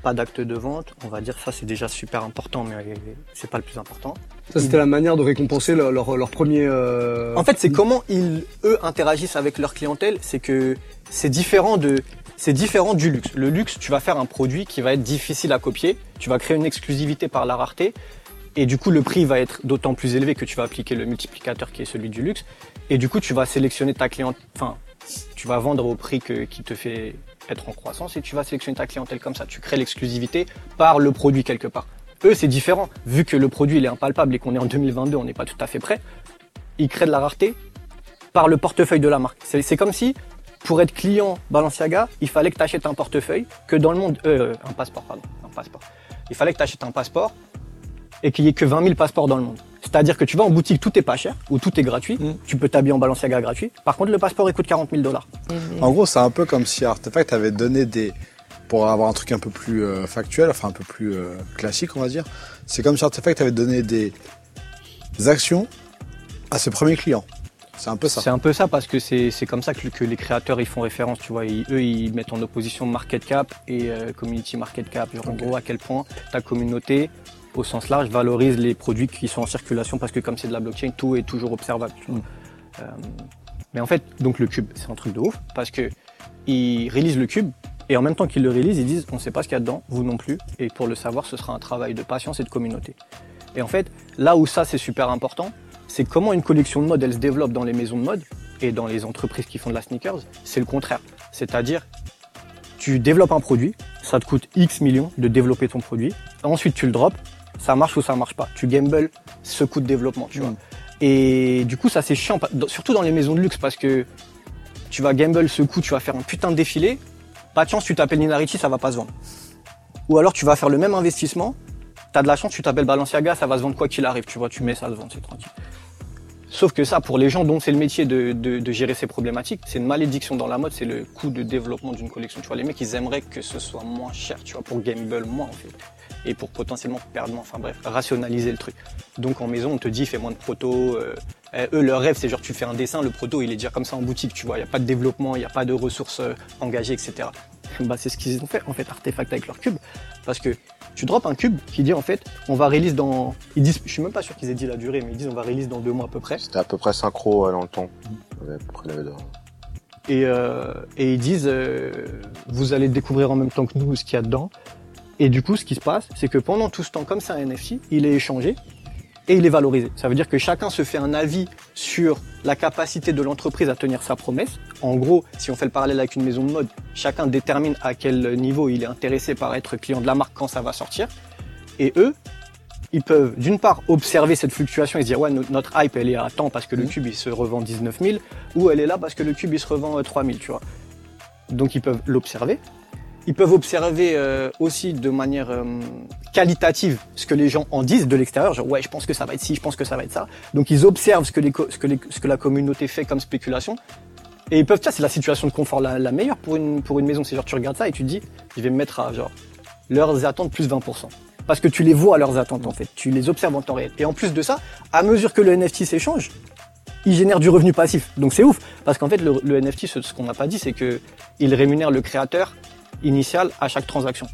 Speaker 5: pas d'acte de vente, on va dire ça c'est déjà super important, mais c'est pas le plus important.
Speaker 2: Ça, c'était la manière de récompenser leur, leur, leur premier. euh,
Speaker 5: En fait, c'est comment ils, eux, interagissent avec leur clientèle. C'est que c'est différent de, c'est différent du luxe. Le luxe, tu vas faire un produit qui va être difficile à copier. Tu vas créer une exclusivité par la rareté. Et du coup, le prix va être d'autant plus élevé que tu vas appliquer le multiplicateur qui est celui du luxe. Et du coup, tu vas sélectionner ta clientèle, enfin, tu vas vendre au prix que, qui te fait être en croissance et tu vas sélectionner ta clientèle comme ça. Tu crées l'exclusivité par le produit quelque part. Eux, c'est différent. Vu que le produit il est impalpable et qu'on est en 2022, on n'est pas tout à fait prêt. Ils créent de la rareté par le portefeuille de la marque. C'est comme si, pour être client Balenciaga, il fallait que tu achètes un portefeuille, que dans le monde... Euh, un passeport, pardon. Passeport. Il fallait que tu un passeport et qu'il y ait que 20 000 passeports dans le monde. C'est-à-dire que tu vas en boutique, tout est pas cher, ou tout est gratuit.
Speaker 2: Mm.
Speaker 5: Tu peux t'habiller en Balenciaga gratuit. Par contre, le passeport, il coûte 40 000 dollars.
Speaker 1: En gros, c'est un peu comme si Artefact avait donné des, pour avoir un truc un peu plus euh, factuel, enfin un peu plus euh, classique, on va dire, c'est comme si Artefact avait donné des actions à ses premiers clients. C'est un peu ça.
Speaker 5: C'est un peu ça parce que c'est c'est comme ça que, que les créateurs ils font référence, tu vois. Ils- eux ils mettent en opposition market cap et euh, community market cap. Genre, En gros à quel point ta communauté au sens large valorise les produits qui sont en circulation parce que comme c'est de la blockchain, tout est toujours observable. vois. Euh, mais en fait, donc le cube, c'est un truc de ouf parce que ils réalisent le cube et en même temps qu'ils le réalisent, ils disent on sait pas ce qu'il y a dedans, vous non plus. Et pour le savoir, ce sera un travail de patience et de communauté. Et en fait, là où ça c'est super important, c'est comment une collection de mode elle se développe dans les maisons de mode et dans les entreprises qui font de la sneakers, c'est le contraire. C'est-à-dire, tu développes un produit, ça te coûte X millions de développer ton produit, ensuite tu le drops, ça marche ou ça marche pas. Tu gambles ce coût de développement, tu vois. Et du coup, ça c'est chiant, surtout dans les maisons de luxe, parce que tu vas gamble ce coup, tu vas faire un putain de défilé, pas de chance, tu t'appelles Nina Ricci, ça va pas se vendre. Ou alors tu vas faire le même investissement, t'as de la chance, tu t'appelles Balenciaga, ça va se vendre quoi qu'il arrive, tu vois, tu mets ça se vend, c'est tranquille. Sauf que ça, pour les gens dont c'est le métier de, gérer ces problématiques, c'est une malédiction dans la mode, c'est le coût de développement d'une collection. Tu vois, les mecs, ils aimeraient que ce soit moins cher, tu vois, pour gamble moins, en fait. Et pour potentiellement perdre moins, enfin bref, rationaliser le truc. Donc en maison, on te dit, fais moins de proto. euh, euh, eux, leur rêve, c'est genre, tu fais un dessin, le proto, il est déjà comme ça en boutique, tu vois. Il n'y a pas de développement, il n'y a pas de ressources euh, engagées, etc. Bah, c'est ce qu'ils ont fait, en fait, Artefact avec leur cube. Parce que tu drops un cube qui dit, en fait, on va release dans. Ils disent, je suis même pas sûr qu'ils aient dit la durée, mais ils disent, on va release dans deux mois à peu près.
Speaker 3: C'était à peu près synchro dans le temps.
Speaker 5: Et, euh, et ils disent, euh, vous allez découvrir en même temps que nous ce qu'il y a dedans. Et du coup, ce qui se passe, c'est que pendant tout ce temps, comme c'est un NFT, il est échangé et il est valorisé. Ça veut dire que chacun se fait un avis sur la capacité de l'entreprise à tenir sa promesse. En gros, si on fait le parallèle avec une maison de mode, chacun détermine à quel niveau il est intéressé par être client de la marque quand ça va sortir. Et eux, ils peuvent d'une part observer cette fluctuation et se dire ouais no- notre hype elle est à temps parce que le cube il se revend 19 000 ou elle est là parce que le cube il se revend euh, 3 000 tu vois. Donc ils peuvent l'observer. Ils peuvent observer euh, aussi de manière euh, qualitative ce que les gens en disent de l'extérieur, genre ouais je pense que ça va être ci, je pense que ça va être ça. Donc ils observent ce que, la communauté fait comme spéculation. Et ils peuvent, ça c'est la situation de confort la, meilleure pour une, maison. C'est genre tu regardes ça et tu te dis je vais me mettre à genre leurs attentes plus 20%. Parce que tu les vois à leurs attentes en fait, tu les observes en temps réel. Et en plus de ça, à mesure que le NFT s'échange, il génère du revenu passif. Donc c'est ouf, parce qu'en fait le, NFT, ce, ce qu'on n'a pas dit, c'est que il rémunère le créateur initial à chaque transaction.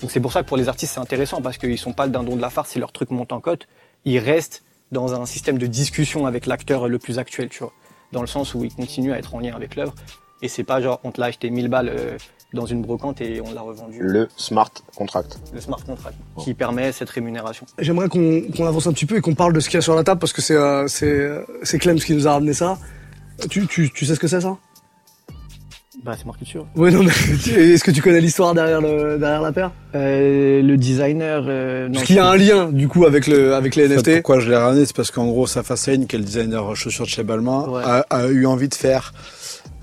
Speaker 5: Donc c'est pour ça que pour les artistes c'est intéressant parce qu'ils sont pas le dindon de la farce si leur truc monte en cote, ils restent dans un système de discussion avec l'acteur le plus actuel, tu vois, dans le sens où ils continuent à être en lien avec l'œuvre. Et c'est pas genre on te l'a acheté 1000 balles euh, dans une brocante et on l'a revendu.
Speaker 3: Le smart contract.
Speaker 5: Le smart contract qui permet cette rémunération.
Speaker 2: J'aimerais qu'on avance un petit peu et qu'on parle de ce qu'il y a sur la table parce que c'est euh, c'est euh, c'est Clem qui nous a ramené ça. Tu, tu, tu sais ce que c'est ça?
Speaker 5: Bah c'est marqué dessus. ouais.
Speaker 2: Non, mais est-ce que tu connais l'histoire derrière le derrière la paire?
Speaker 5: Euh, le designer. euh, non,
Speaker 2: Parce qu'il y a un lien du coup avec le avec les NFT.
Speaker 1: pourquoi je l'ai ramené, c'est parce qu'en gros, Safa Sain, qui est le designer chaussures de chez Balmain,
Speaker 5: Ouais.
Speaker 1: a, a eu envie de faire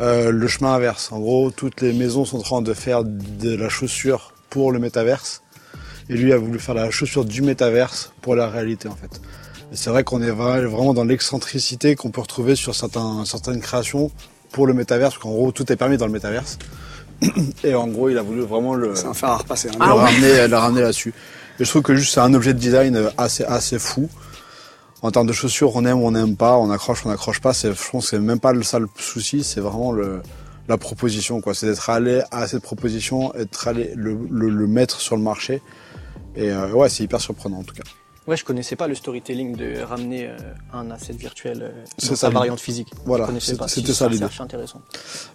Speaker 1: euh, le chemin inverse. En gros, toutes les maisons sont en train de faire de la chaussure pour le métaverse. Et lui a voulu faire la chaussure du métaverse pour la réalité, en fait. Et c'est vrai qu'on est vra- vraiment dans l'excentricité qu'on peut retrouver sur certains, certaines créations pour le métaverse, parce qu'en gros, tout est permis dans le métaverse. Et en gros, il a voulu vraiment le,
Speaker 2: C'est un fer à repasser. hein.
Speaker 1: le ramener, le ramener là-dessus. Et je trouve que juste c'est un objet de design assez assez fou. En termes de chaussures, on aime ou on n'aime pas, on accroche, on n'accroche pas. C'est, je pense que c'est même pas le ça le souci, c'est vraiment le la proposition quoi. C'est d'être allé à cette proposition, être allé le, le, le mettre sur le marché. Et euh, ouais, c'est hyper surprenant en tout cas.
Speaker 5: Ouais, je connaissais pas le storytelling de ramener euh, un asset virtuel euh, dans sa variante physique.
Speaker 1: Voilà, c'était- ça, l'idée.
Speaker 5: intéressant.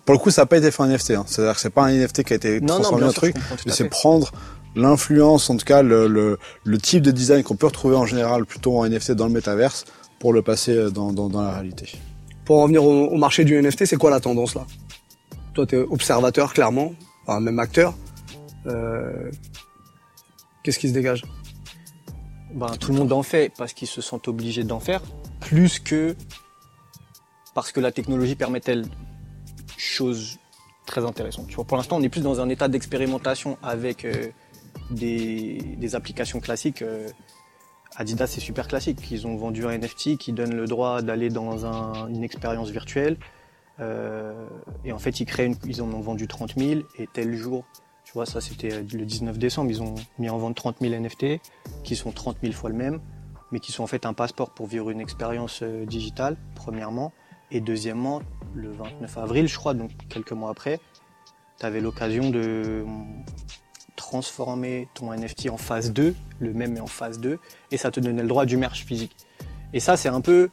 Speaker 1: Pour le coup, ça n'a pas été fait en NFT. Hein. C'est-à-dire que c'est pas un NFT qui a été
Speaker 5: Non,
Speaker 1: transformé en
Speaker 5: sûr,
Speaker 1: truc. Mais c'est prendre l'influence, en tout cas le, le, le type de design qu'on peut retrouver en général plutôt en NFT dans le métaverse pour le passer euh, dans, dans, dans la réalité.
Speaker 2: Pour en venir au, au marché du NFT, c'est quoi la tendance là? Toi, t'es observateur clairement, enfin, même acteur. Euh, Qu'est-ce qui se dégage?
Speaker 5: Ben, tout le monde en fait parce qu'ils se sentent obligés d'en faire, plus que parce que la technologie permet-elle chose très intéressante. Pour l'instant, on est plus dans un état d'expérimentation avec euh, des, applications classiques. euh, Adidas, c'est super classique. Ils ont vendu un NFT qui donne le droit d'aller dans un- une expérience virtuelle. Euh, et en fait, ils ils en ont vendu 30 000 et tel jour, ça c'était euh, le 19 décembre. Ils ont mis en vente 30 000 NFT, qui sont 30 000 fois le même, mais qui sont en fait un passeport pour vivre une expérience euh, digitale, premièrement. Et deuxièmement, le 29 avril, je crois, donc quelques mois après, tu avais l'occasion de transformer ton NFT en phase 2, le même mais en phase 2, et ça te donnait le droit du merch physique. Et ça, c'est un peu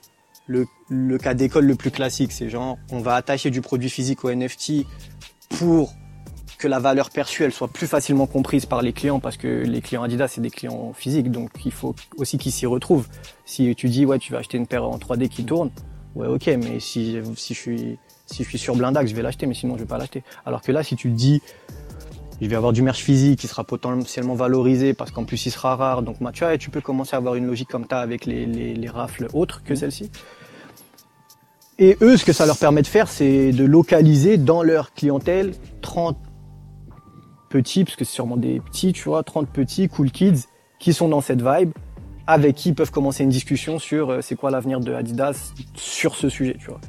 Speaker 5: le, le cas d'école le plus classique. C'est genre, on va attacher du produit physique au NFT pour que la valeur perçue elle soit plus facilement comprise par les clients parce que les clients Adidas c'est des clients physiques donc il faut aussi qu'ils s'y retrouvent. Si tu dis ouais tu vas acheter une paire en 3D qui tourne, ouais ok mais si si je suis si je suis sur Blindax je vais l'acheter mais sinon je vais pas l'acheter. Alors que là si tu dis je vais avoir du merch physique qui sera potentiellement valorisé parce qu'en plus il sera rare donc bah, tu vois tu peux commencer à avoir une logique comme ça avec les, les, les rafles autres que celle-ci. Et eux, ce que ça leur permet de faire, c'est de localiser dans leur clientèle 30 petits, parce que c'est sûrement des petits, tu vois, 30 petits cool kids qui sont dans cette vibe, avec qui ils peuvent commencer une discussion sur euh, c'est quoi l'avenir de Adidas sur ce sujet, tu vois.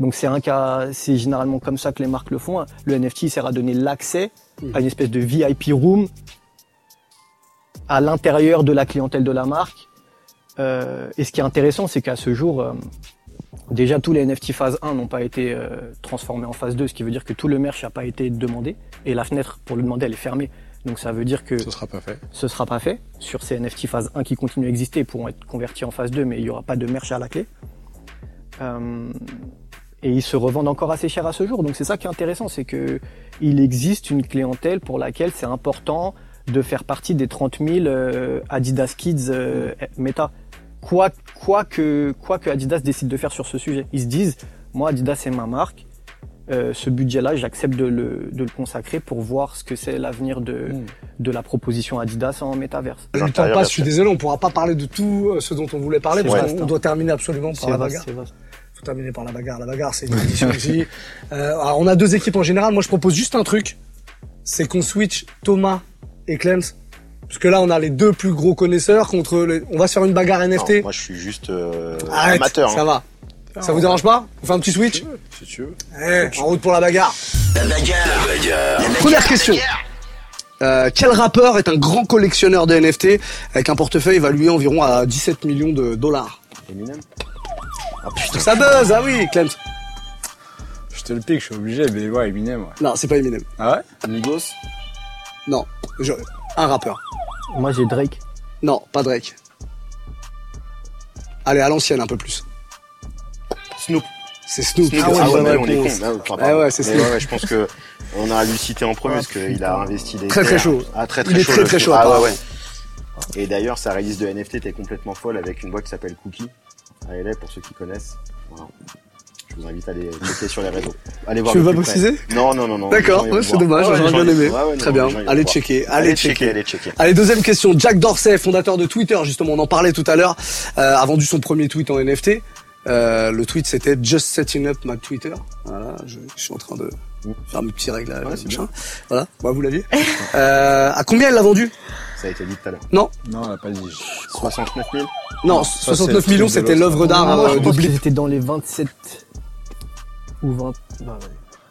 Speaker 5: Donc c'est un cas, c'est généralement comme ça que les marques le font. Le NFT il sert à donner l'accès à une espèce de VIP room à l'intérieur de la clientèle de la marque. Euh, et ce qui est intéressant, c'est qu'à ce jour, euh, déjà tous les NFT phase 1 n'ont pas été euh, transformés en phase 2, ce qui veut dire que tout le merch n'a pas été demandé et la fenêtre pour le demander elle est fermée. Donc ça veut dire que
Speaker 1: Ce sera pas fait.
Speaker 5: ce sera pas fait. Sur ces NFT phase 1 qui continuent à exister, ils pourront être convertis en phase 2, mais il y aura pas de merch à la clé. Euh, et ils se revendent encore assez cher à ce jour. Donc c'est ça qui est intéressant, c'est que il existe une clientèle pour laquelle c'est important de faire partie des 30 000 euh, Adidas Kids euh, Meta. Quoi, quoi, que, quoi que Adidas décide de faire sur ce sujet. Ils se disent, moi Adidas c'est ma marque, euh, ce budget-là, j'accepte de le, de le consacrer pour voir ce que c'est l'avenir de,
Speaker 2: Mm.
Speaker 5: de la proposition Adidas en métaverse.
Speaker 2: Le temps passe, je suis désolé, on pourra pas parler de tout euh, ce dont on voulait parler parce qu'on
Speaker 5: hein.
Speaker 2: doit terminer absolument par la
Speaker 5: vaste,
Speaker 2: bagarre.
Speaker 5: c'est vaste.
Speaker 2: faut terminer par la bagarre. La bagarre, c'est une édition aussi. Euh, alors, on a deux équipes en général. Moi, je propose juste un truc. C'est qu'on switch Thomas et Clems. Parce que là, on a les deux plus gros connaisseurs contre les... On va se faire une bagarre NFT.
Speaker 3: Non, moi, je suis juste euh,
Speaker 2: Arrête,
Speaker 3: amateur.
Speaker 2: ça
Speaker 3: hein.
Speaker 2: va. Ça vous dérange pas On fait un petit switch
Speaker 1: Si tu veux.
Speaker 2: Eh, En route pour la bagarre. Première question. Euh, quel rappeur est un grand collectionneur de NFT avec un portefeuille évalué environ à 17 millions de dollars
Speaker 3: Eminem. Ah putain.
Speaker 2: Ça buzz, ah oui, Clems.
Speaker 1: Je te le pique, je suis obligé, mais ouais, Eminem, ouais.
Speaker 2: Non, c'est pas Eminem.
Speaker 1: Ah ouais?
Speaker 3: Migos?
Speaker 2: Non, je- un rappeur.
Speaker 5: Moi j'ai Drake.
Speaker 2: Non, pas Drake. Allez, à l'ancienne un peu plus.
Speaker 3: Snoop.
Speaker 2: C'est Snoop.
Speaker 3: Snoop.
Speaker 2: Ah ouais,
Speaker 3: Ah ouais, on est con. Ah,
Speaker 2: Ah ouais, c'est Snoop.
Speaker 3: ouais, ouais, je pense que on a citer en premier parce qu'il a investi des
Speaker 2: Très, très chaud.
Speaker 3: Ah très très
Speaker 2: Il est
Speaker 3: chaud.
Speaker 2: très, très chaud,
Speaker 3: Ah ouais. Et d'ailleurs sa release de NFT était complètement folle avec une boîte qui s'appelle Cookie à LA pour ceux qui connaissent. Voilà. Je vous invite à aller checker sur les réseaux. Allez voir.
Speaker 2: Tu veux pas préciser
Speaker 3: Non non non non.
Speaker 2: D'accord, ouais, c'est dommage,
Speaker 3: Ouais,
Speaker 2: j'aurais
Speaker 3: gens,
Speaker 2: bien aimé.
Speaker 3: ouais,
Speaker 2: Très
Speaker 3: non,
Speaker 2: bien. Allez checker, allez
Speaker 3: Allez
Speaker 2: checker.
Speaker 3: checker, allez checker.
Speaker 2: Allez, deuxième question. Jack Dorsey, fondateur de Twitter, justement, on en parlait tout à l'heure, euh, a vendu son premier tweet en NFT. Euh, le tweet, c'était Just setting up my Twitter. Voilà, je, je suis en train de faire mes petits réglages.
Speaker 3: Ouais, c'est
Speaker 2: machin. Voilà, moi vous l'aviez. euh, à combien elle l'a vendu?
Speaker 3: Ça a été dit tout à l'heure.
Speaker 2: Non,
Speaker 1: Non, on l'a pas dit.
Speaker 3: 69 000.
Speaker 2: non,
Speaker 1: Non, ça,
Speaker 2: 69
Speaker 1: c'est
Speaker 2: millions, c'était l'œuvre d'art euh, de Blip.
Speaker 5: qu'ils étaient dans les 27 ou 20, bah,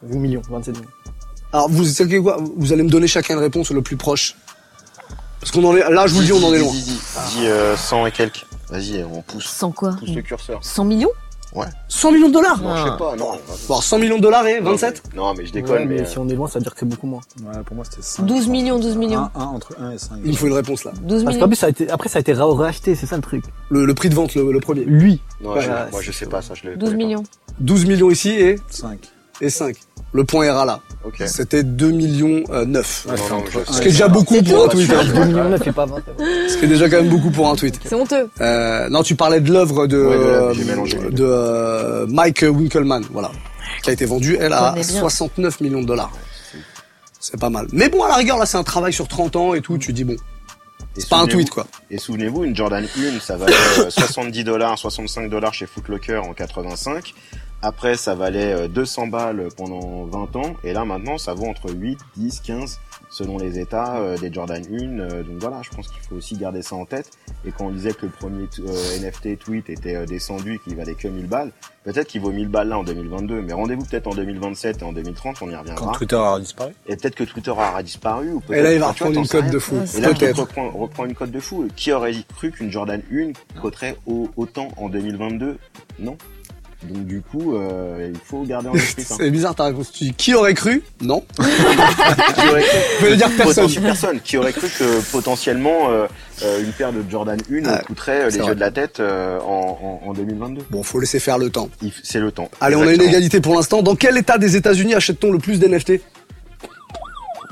Speaker 5: ouais, 8 millions, 27 millions.
Speaker 2: Alors, vous savez quoi? Vous allez me donner chacun une réponse le plus proche. Parce qu'on en est, là, je vous le dis, on en est loin.
Speaker 3: Dis, dis, dis, euh, 100 et quelques. Vas-y, on pousse,
Speaker 4: Sans quoi?
Speaker 3: Pousse le curseur.
Speaker 4: 100 millions?
Speaker 2: 100 millions de dollars
Speaker 3: Non, je sais pas, non.
Speaker 2: Bon, 100 millions de dollars et 27
Speaker 3: Non, mais je déconne,
Speaker 5: Ouais, mais
Speaker 3: mais.
Speaker 5: si on est loin, ça veut dire que c'est beaucoup moins.
Speaker 1: Ouais, pour moi, c'était 5.
Speaker 4: 12 millions, 12 millions.
Speaker 1: Entre 1 et 5.
Speaker 2: Il me faut une réponse là.
Speaker 4: 12
Speaker 5: Parce qu'en
Speaker 4: millions.
Speaker 5: plus, ça a été, après, ça a été ra- racheté, c'est ça le truc.
Speaker 2: Le, le prix de vente, le, le premier.
Speaker 5: Lui.
Speaker 3: Non,
Speaker 2: Ouais,
Speaker 3: je- moi je sais pas ça, je le.
Speaker 4: 12
Speaker 3: connais pas.
Speaker 4: millions.
Speaker 2: 12 millions ici et,
Speaker 1: 5.
Speaker 2: Et 5. Le point ira là.
Speaker 3: Ok.
Speaker 2: C'était 2 millions euh, 9.
Speaker 3: Non, non,
Speaker 1: entre
Speaker 3: je-
Speaker 1: un
Speaker 2: Ce qui est déjà beaucoup pour un tweet. hein.
Speaker 5: 2 millions 9 et pas 20.
Speaker 2: Ce qui est déjà quand même beaucoup pour un tweet.
Speaker 4: C'est honteux.
Speaker 2: Euh, non, tu parlais de l'œuvre de,
Speaker 3: Ouais, de
Speaker 2: euh, de euh, Mike Winkelmann, voilà, qui a été vendue, elle, à
Speaker 4: connais bien.
Speaker 2: 69 millions de dollars. C'est pas mal. Mais bon, à la rigueur, là, c'est un travail sur 30 ans et tout, tu dis bon, c'est pas un tweet, quoi.
Speaker 3: Et souvenez-vous, une Jordan 1, ça valait euh, 70 dollars, 65 dollars chez Foot Locker en 85. Après, ça valait euh, 200 balles pendant 20 ans. Et là, maintenant, ça vaut entre 8, 10, 15. selon les États euh, des Jordan 1. euh, donc voilà, je pense qu'il faut aussi garder ça en tête. Et quand on disait que le premier t- euh, NFT tweet était euh, descendu, qu'il valait que 1000 balles, peut-être qu'il vaut 1000 balles là en 2022, mais rendez-vous peut-être en 2027 et en 2030, on y
Speaker 1: Quand
Speaker 3: reviendra.
Speaker 1: Twitter a disparu.
Speaker 3: Et peut-être que Twitter aura disparu. Ou
Speaker 2: Et là, il
Speaker 3: peut-être-
Speaker 2: va reprendre une cote de fou.
Speaker 3: Et là,
Speaker 2: Peut-être.
Speaker 3: reprend, reprend une cote de fou. Qui aurait cru qu'une Jordan 1 coterait au- autant en 2022 Non. Donc du coup, euh, il faut garder en esprit ça.
Speaker 2: C'est bizarre ta réponse. Tu dis qui aurait cru Non.
Speaker 3: Qui aurait cru
Speaker 2: Je veux dire personne.
Speaker 3: Personne. Qui aurait cru que potentiellement euh, euh, une paire de Jordan 1
Speaker 2: Ah,
Speaker 3: coûterait euh, les yeux de la tête euh, en, en, en 2022
Speaker 2: Bon, faut laisser faire le temps.
Speaker 3: C'est le temps.
Speaker 2: Allez, on a une égalité pour l'instant. Dans quel état des États-Unis achète-t-on le plus d'NFT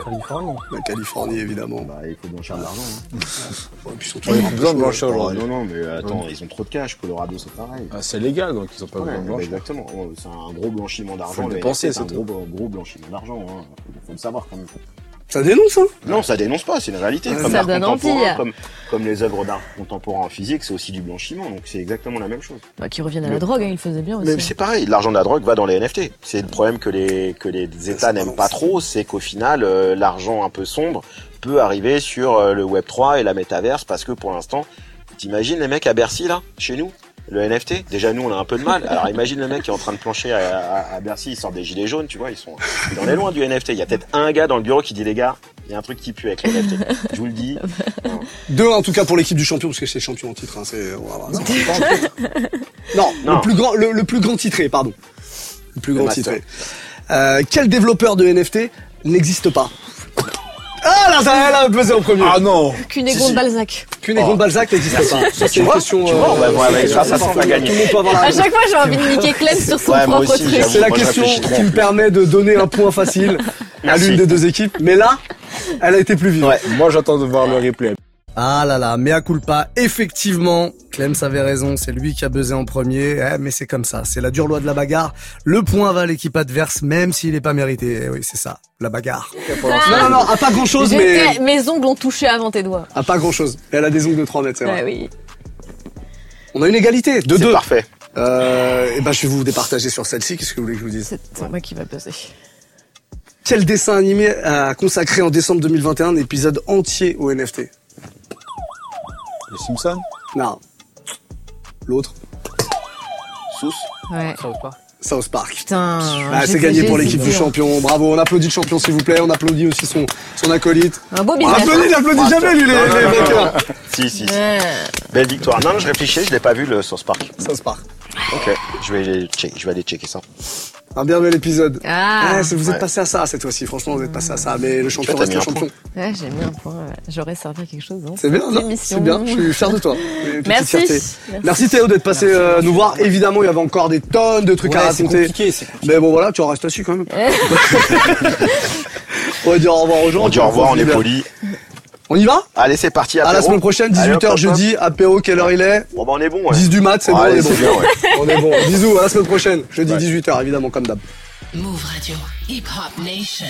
Speaker 5: Californie.
Speaker 2: La Californie, évidemment.
Speaker 3: Bah, il faut blanchir de l'argent. Hein.
Speaker 2: Ouais, puis ils sont
Speaker 1: Ouais,
Speaker 2: toujours
Speaker 1: il y a
Speaker 2: un
Speaker 1: plus
Speaker 2: peu
Speaker 1: besoin de blanchir aujourd'hui.
Speaker 3: non, non, mais attends, ils ont trop de cash. Colorado, c'est pareil.
Speaker 1: Ah, c'est légal, donc ils ont pas
Speaker 3: Ouais,
Speaker 1: besoin de
Speaker 3: bah,
Speaker 1: blanchir.
Speaker 3: exactement. Oh, C'est un gros blanchiment
Speaker 1: Faut
Speaker 3: d'argent.
Speaker 1: le
Speaker 3: Le
Speaker 1: dépenser,
Speaker 3: c'est un gros, gros blanchiment d'argent. Hein. Faut, faut le savoir quand même.
Speaker 2: Ça dénonce, hein
Speaker 3: Non, ça dénonce pas, c'est une réalité.
Speaker 2: Ouais,
Speaker 3: Comme
Speaker 4: ça
Speaker 3: l'art
Speaker 4: donne
Speaker 3: contemporain,
Speaker 4: envie.
Speaker 3: Comme, comme les œuvres d'art contemporain en physique, c'est aussi du blanchiment, donc c'est exactement la même chose.
Speaker 4: Bah, qui reviennent à la drogue, hein, ils faisaient bien aussi.
Speaker 3: Mais c'est pareil, l'argent de la drogue va dans les NFT. C'est le problème que les que les États n'aiment pas trop, c'est qu'au final, euh, l'argent un peu sombre peut arriver sur euh, le Web 3 et la métaverse parce que pour l'instant, t'imagines les mecs à Bercy là, chez nous, le NFT. Déjà nous, on a un peu de mal. Alors imagine le mec qui est en train de plancher à, à- à Bercy, il sort des gilets jaunes, tu vois, ils sont, il en est loin du NFT. Il y a peut-être un gars dans le bureau qui dit les gars, il y a un truc qui pue avec les NFT. Je vous le dis.
Speaker 2: Deux, en tout cas, pour l'équipe du champion, parce que c'est champion en titre. Hein, c'est, voilà, non,
Speaker 3: Non.
Speaker 2: Le, plus grand, le, le plus grand titré, pardon. Le plus
Speaker 3: Le
Speaker 2: grand titré. Euh, quel développeur de NFT n'existe pas? Ah là, ça, elle a pesé en premier.
Speaker 1: Ah non
Speaker 4: Cunégonde
Speaker 3: Si, si.
Speaker 4: Balzac.
Speaker 2: Cunégonde
Speaker 3: Oh.
Speaker 2: Balzac n'existe pas. Ça, c'est une question.
Speaker 3: tu vois, on va voir avec ça, on va
Speaker 2: tout
Speaker 3: gagner.
Speaker 2: le monde peut avoir la
Speaker 4: À chaque fois, j'ai envie de niquer Clem sur son propre
Speaker 3: aussi,
Speaker 4: truc.
Speaker 2: C'est la question qui me permet de donner un point facile à l'une des deux équipes. Mais là, elle a été plus vive.
Speaker 1: Ouais, moi j'attends de voir le replay.
Speaker 2: Ah là là, mea culpa. Effectivement, Clem avait raison, c'est lui qui a buzzé en premier. Eh, mais c'est comme ça, c'est la dure loi de la bagarre. Le point va à l'équipe adverse, même s'il n'est pas mérité. Eh oui, c'est ça, la bagarre. Non, non, non, à pas grand chose, mais...
Speaker 4: Mes ongles ont touché avant tes doigts.
Speaker 2: À pas grand chose. Elle a des ongles de 3 mètres, c'est vrai.
Speaker 4: Oui.
Speaker 2: On a une égalité, de
Speaker 3: C'est
Speaker 2: deux.
Speaker 3: parfait.
Speaker 2: Euh, et ben, je vais vous départager sur celle-ci. Qu'est-ce que vous voulez que je vous dise?
Speaker 4: C'est moi qui va buzzer.
Speaker 2: Quel dessin animé a consacré en décembre 2021 un épisode entier au NFT
Speaker 1: Les Simpsons
Speaker 2: Non. L'autre
Speaker 3: Sous.
Speaker 4: Ouais.
Speaker 5: Ça ou pas
Speaker 2: South Park.
Speaker 4: Putain.
Speaker 2: Ah, c'est gagné pour l'équipe du champion. Bravo, on applaudit le champion s'il vous plaît. On applaudit aussi son, son acolyte.
Speaker 4: Un beau
Speaker 2: On
Speaker 4: business.
Speaker 2: applaudit, il applaudit jamais lui les, les vainqueurs.
Speaker 3: Si, si, si.
Speaker 4: Ouais.
Speaker 3: Belle victoire. Non, je réfléchis, je l'ai pas vu le Source Park.
Speaker 2: South Park.
Speaker 3: Ok, je vais je vais aller checker ça.
Speaker 2: Un bien bel épisode.
Speaker 4: Ah.
Speaker 2: Ouais, c'est- vous êtes
Speaker 3: Ouais.
Speaker 2: passé à ça cette fois-ci. Franchement, vous êtes passé à ça. Mais le champion reste le
Speaker 3: un
Speaker 2: champion.
Speaker 4: Ouais, j'ai mis un point. J'aurais servi à quelque chose. hein.
Speaker 2: C'est bien, c'est bien. Je suis fier de toi.
Speaker 4: Merci.
Speaker 2: Merci Théo d'être passé euh, nous voir. Évidemment, il y avait encore des tonnes de trucs à
Speaker 5: Ouais,
Speaker 2: raconter.
Speaker 5: compliqué, c'est compliqué.
Speaker 2: Mais bon voilà, tu en restes assis quand même. on va dire au revoir aux gens.
Speaker 3: On dit au revoir, on est
Speaker 2: poli. On y va?
Speaker 3: Allez, c'est parti.
Speaker 2: À la semaine prochaine,
Speaker 3: Allez,
Speaker 2: 18h
Speaker 3: hop, hop,
Speaker 2: jeudi, apéro, quelle heure il est?
Speaker 3: Bon, bah, on est bon, ouais.
Speaker 2: 10 du mat, c'est bon, on est bon.
Speaker 3: c'est bien, ouais.
Speaker 2: On est bon. Bisous, à la semaine prochaine. Jeudi 18h évidemment comme d'hab.
Speaker 6: Move Radio, Hip Hop Nation.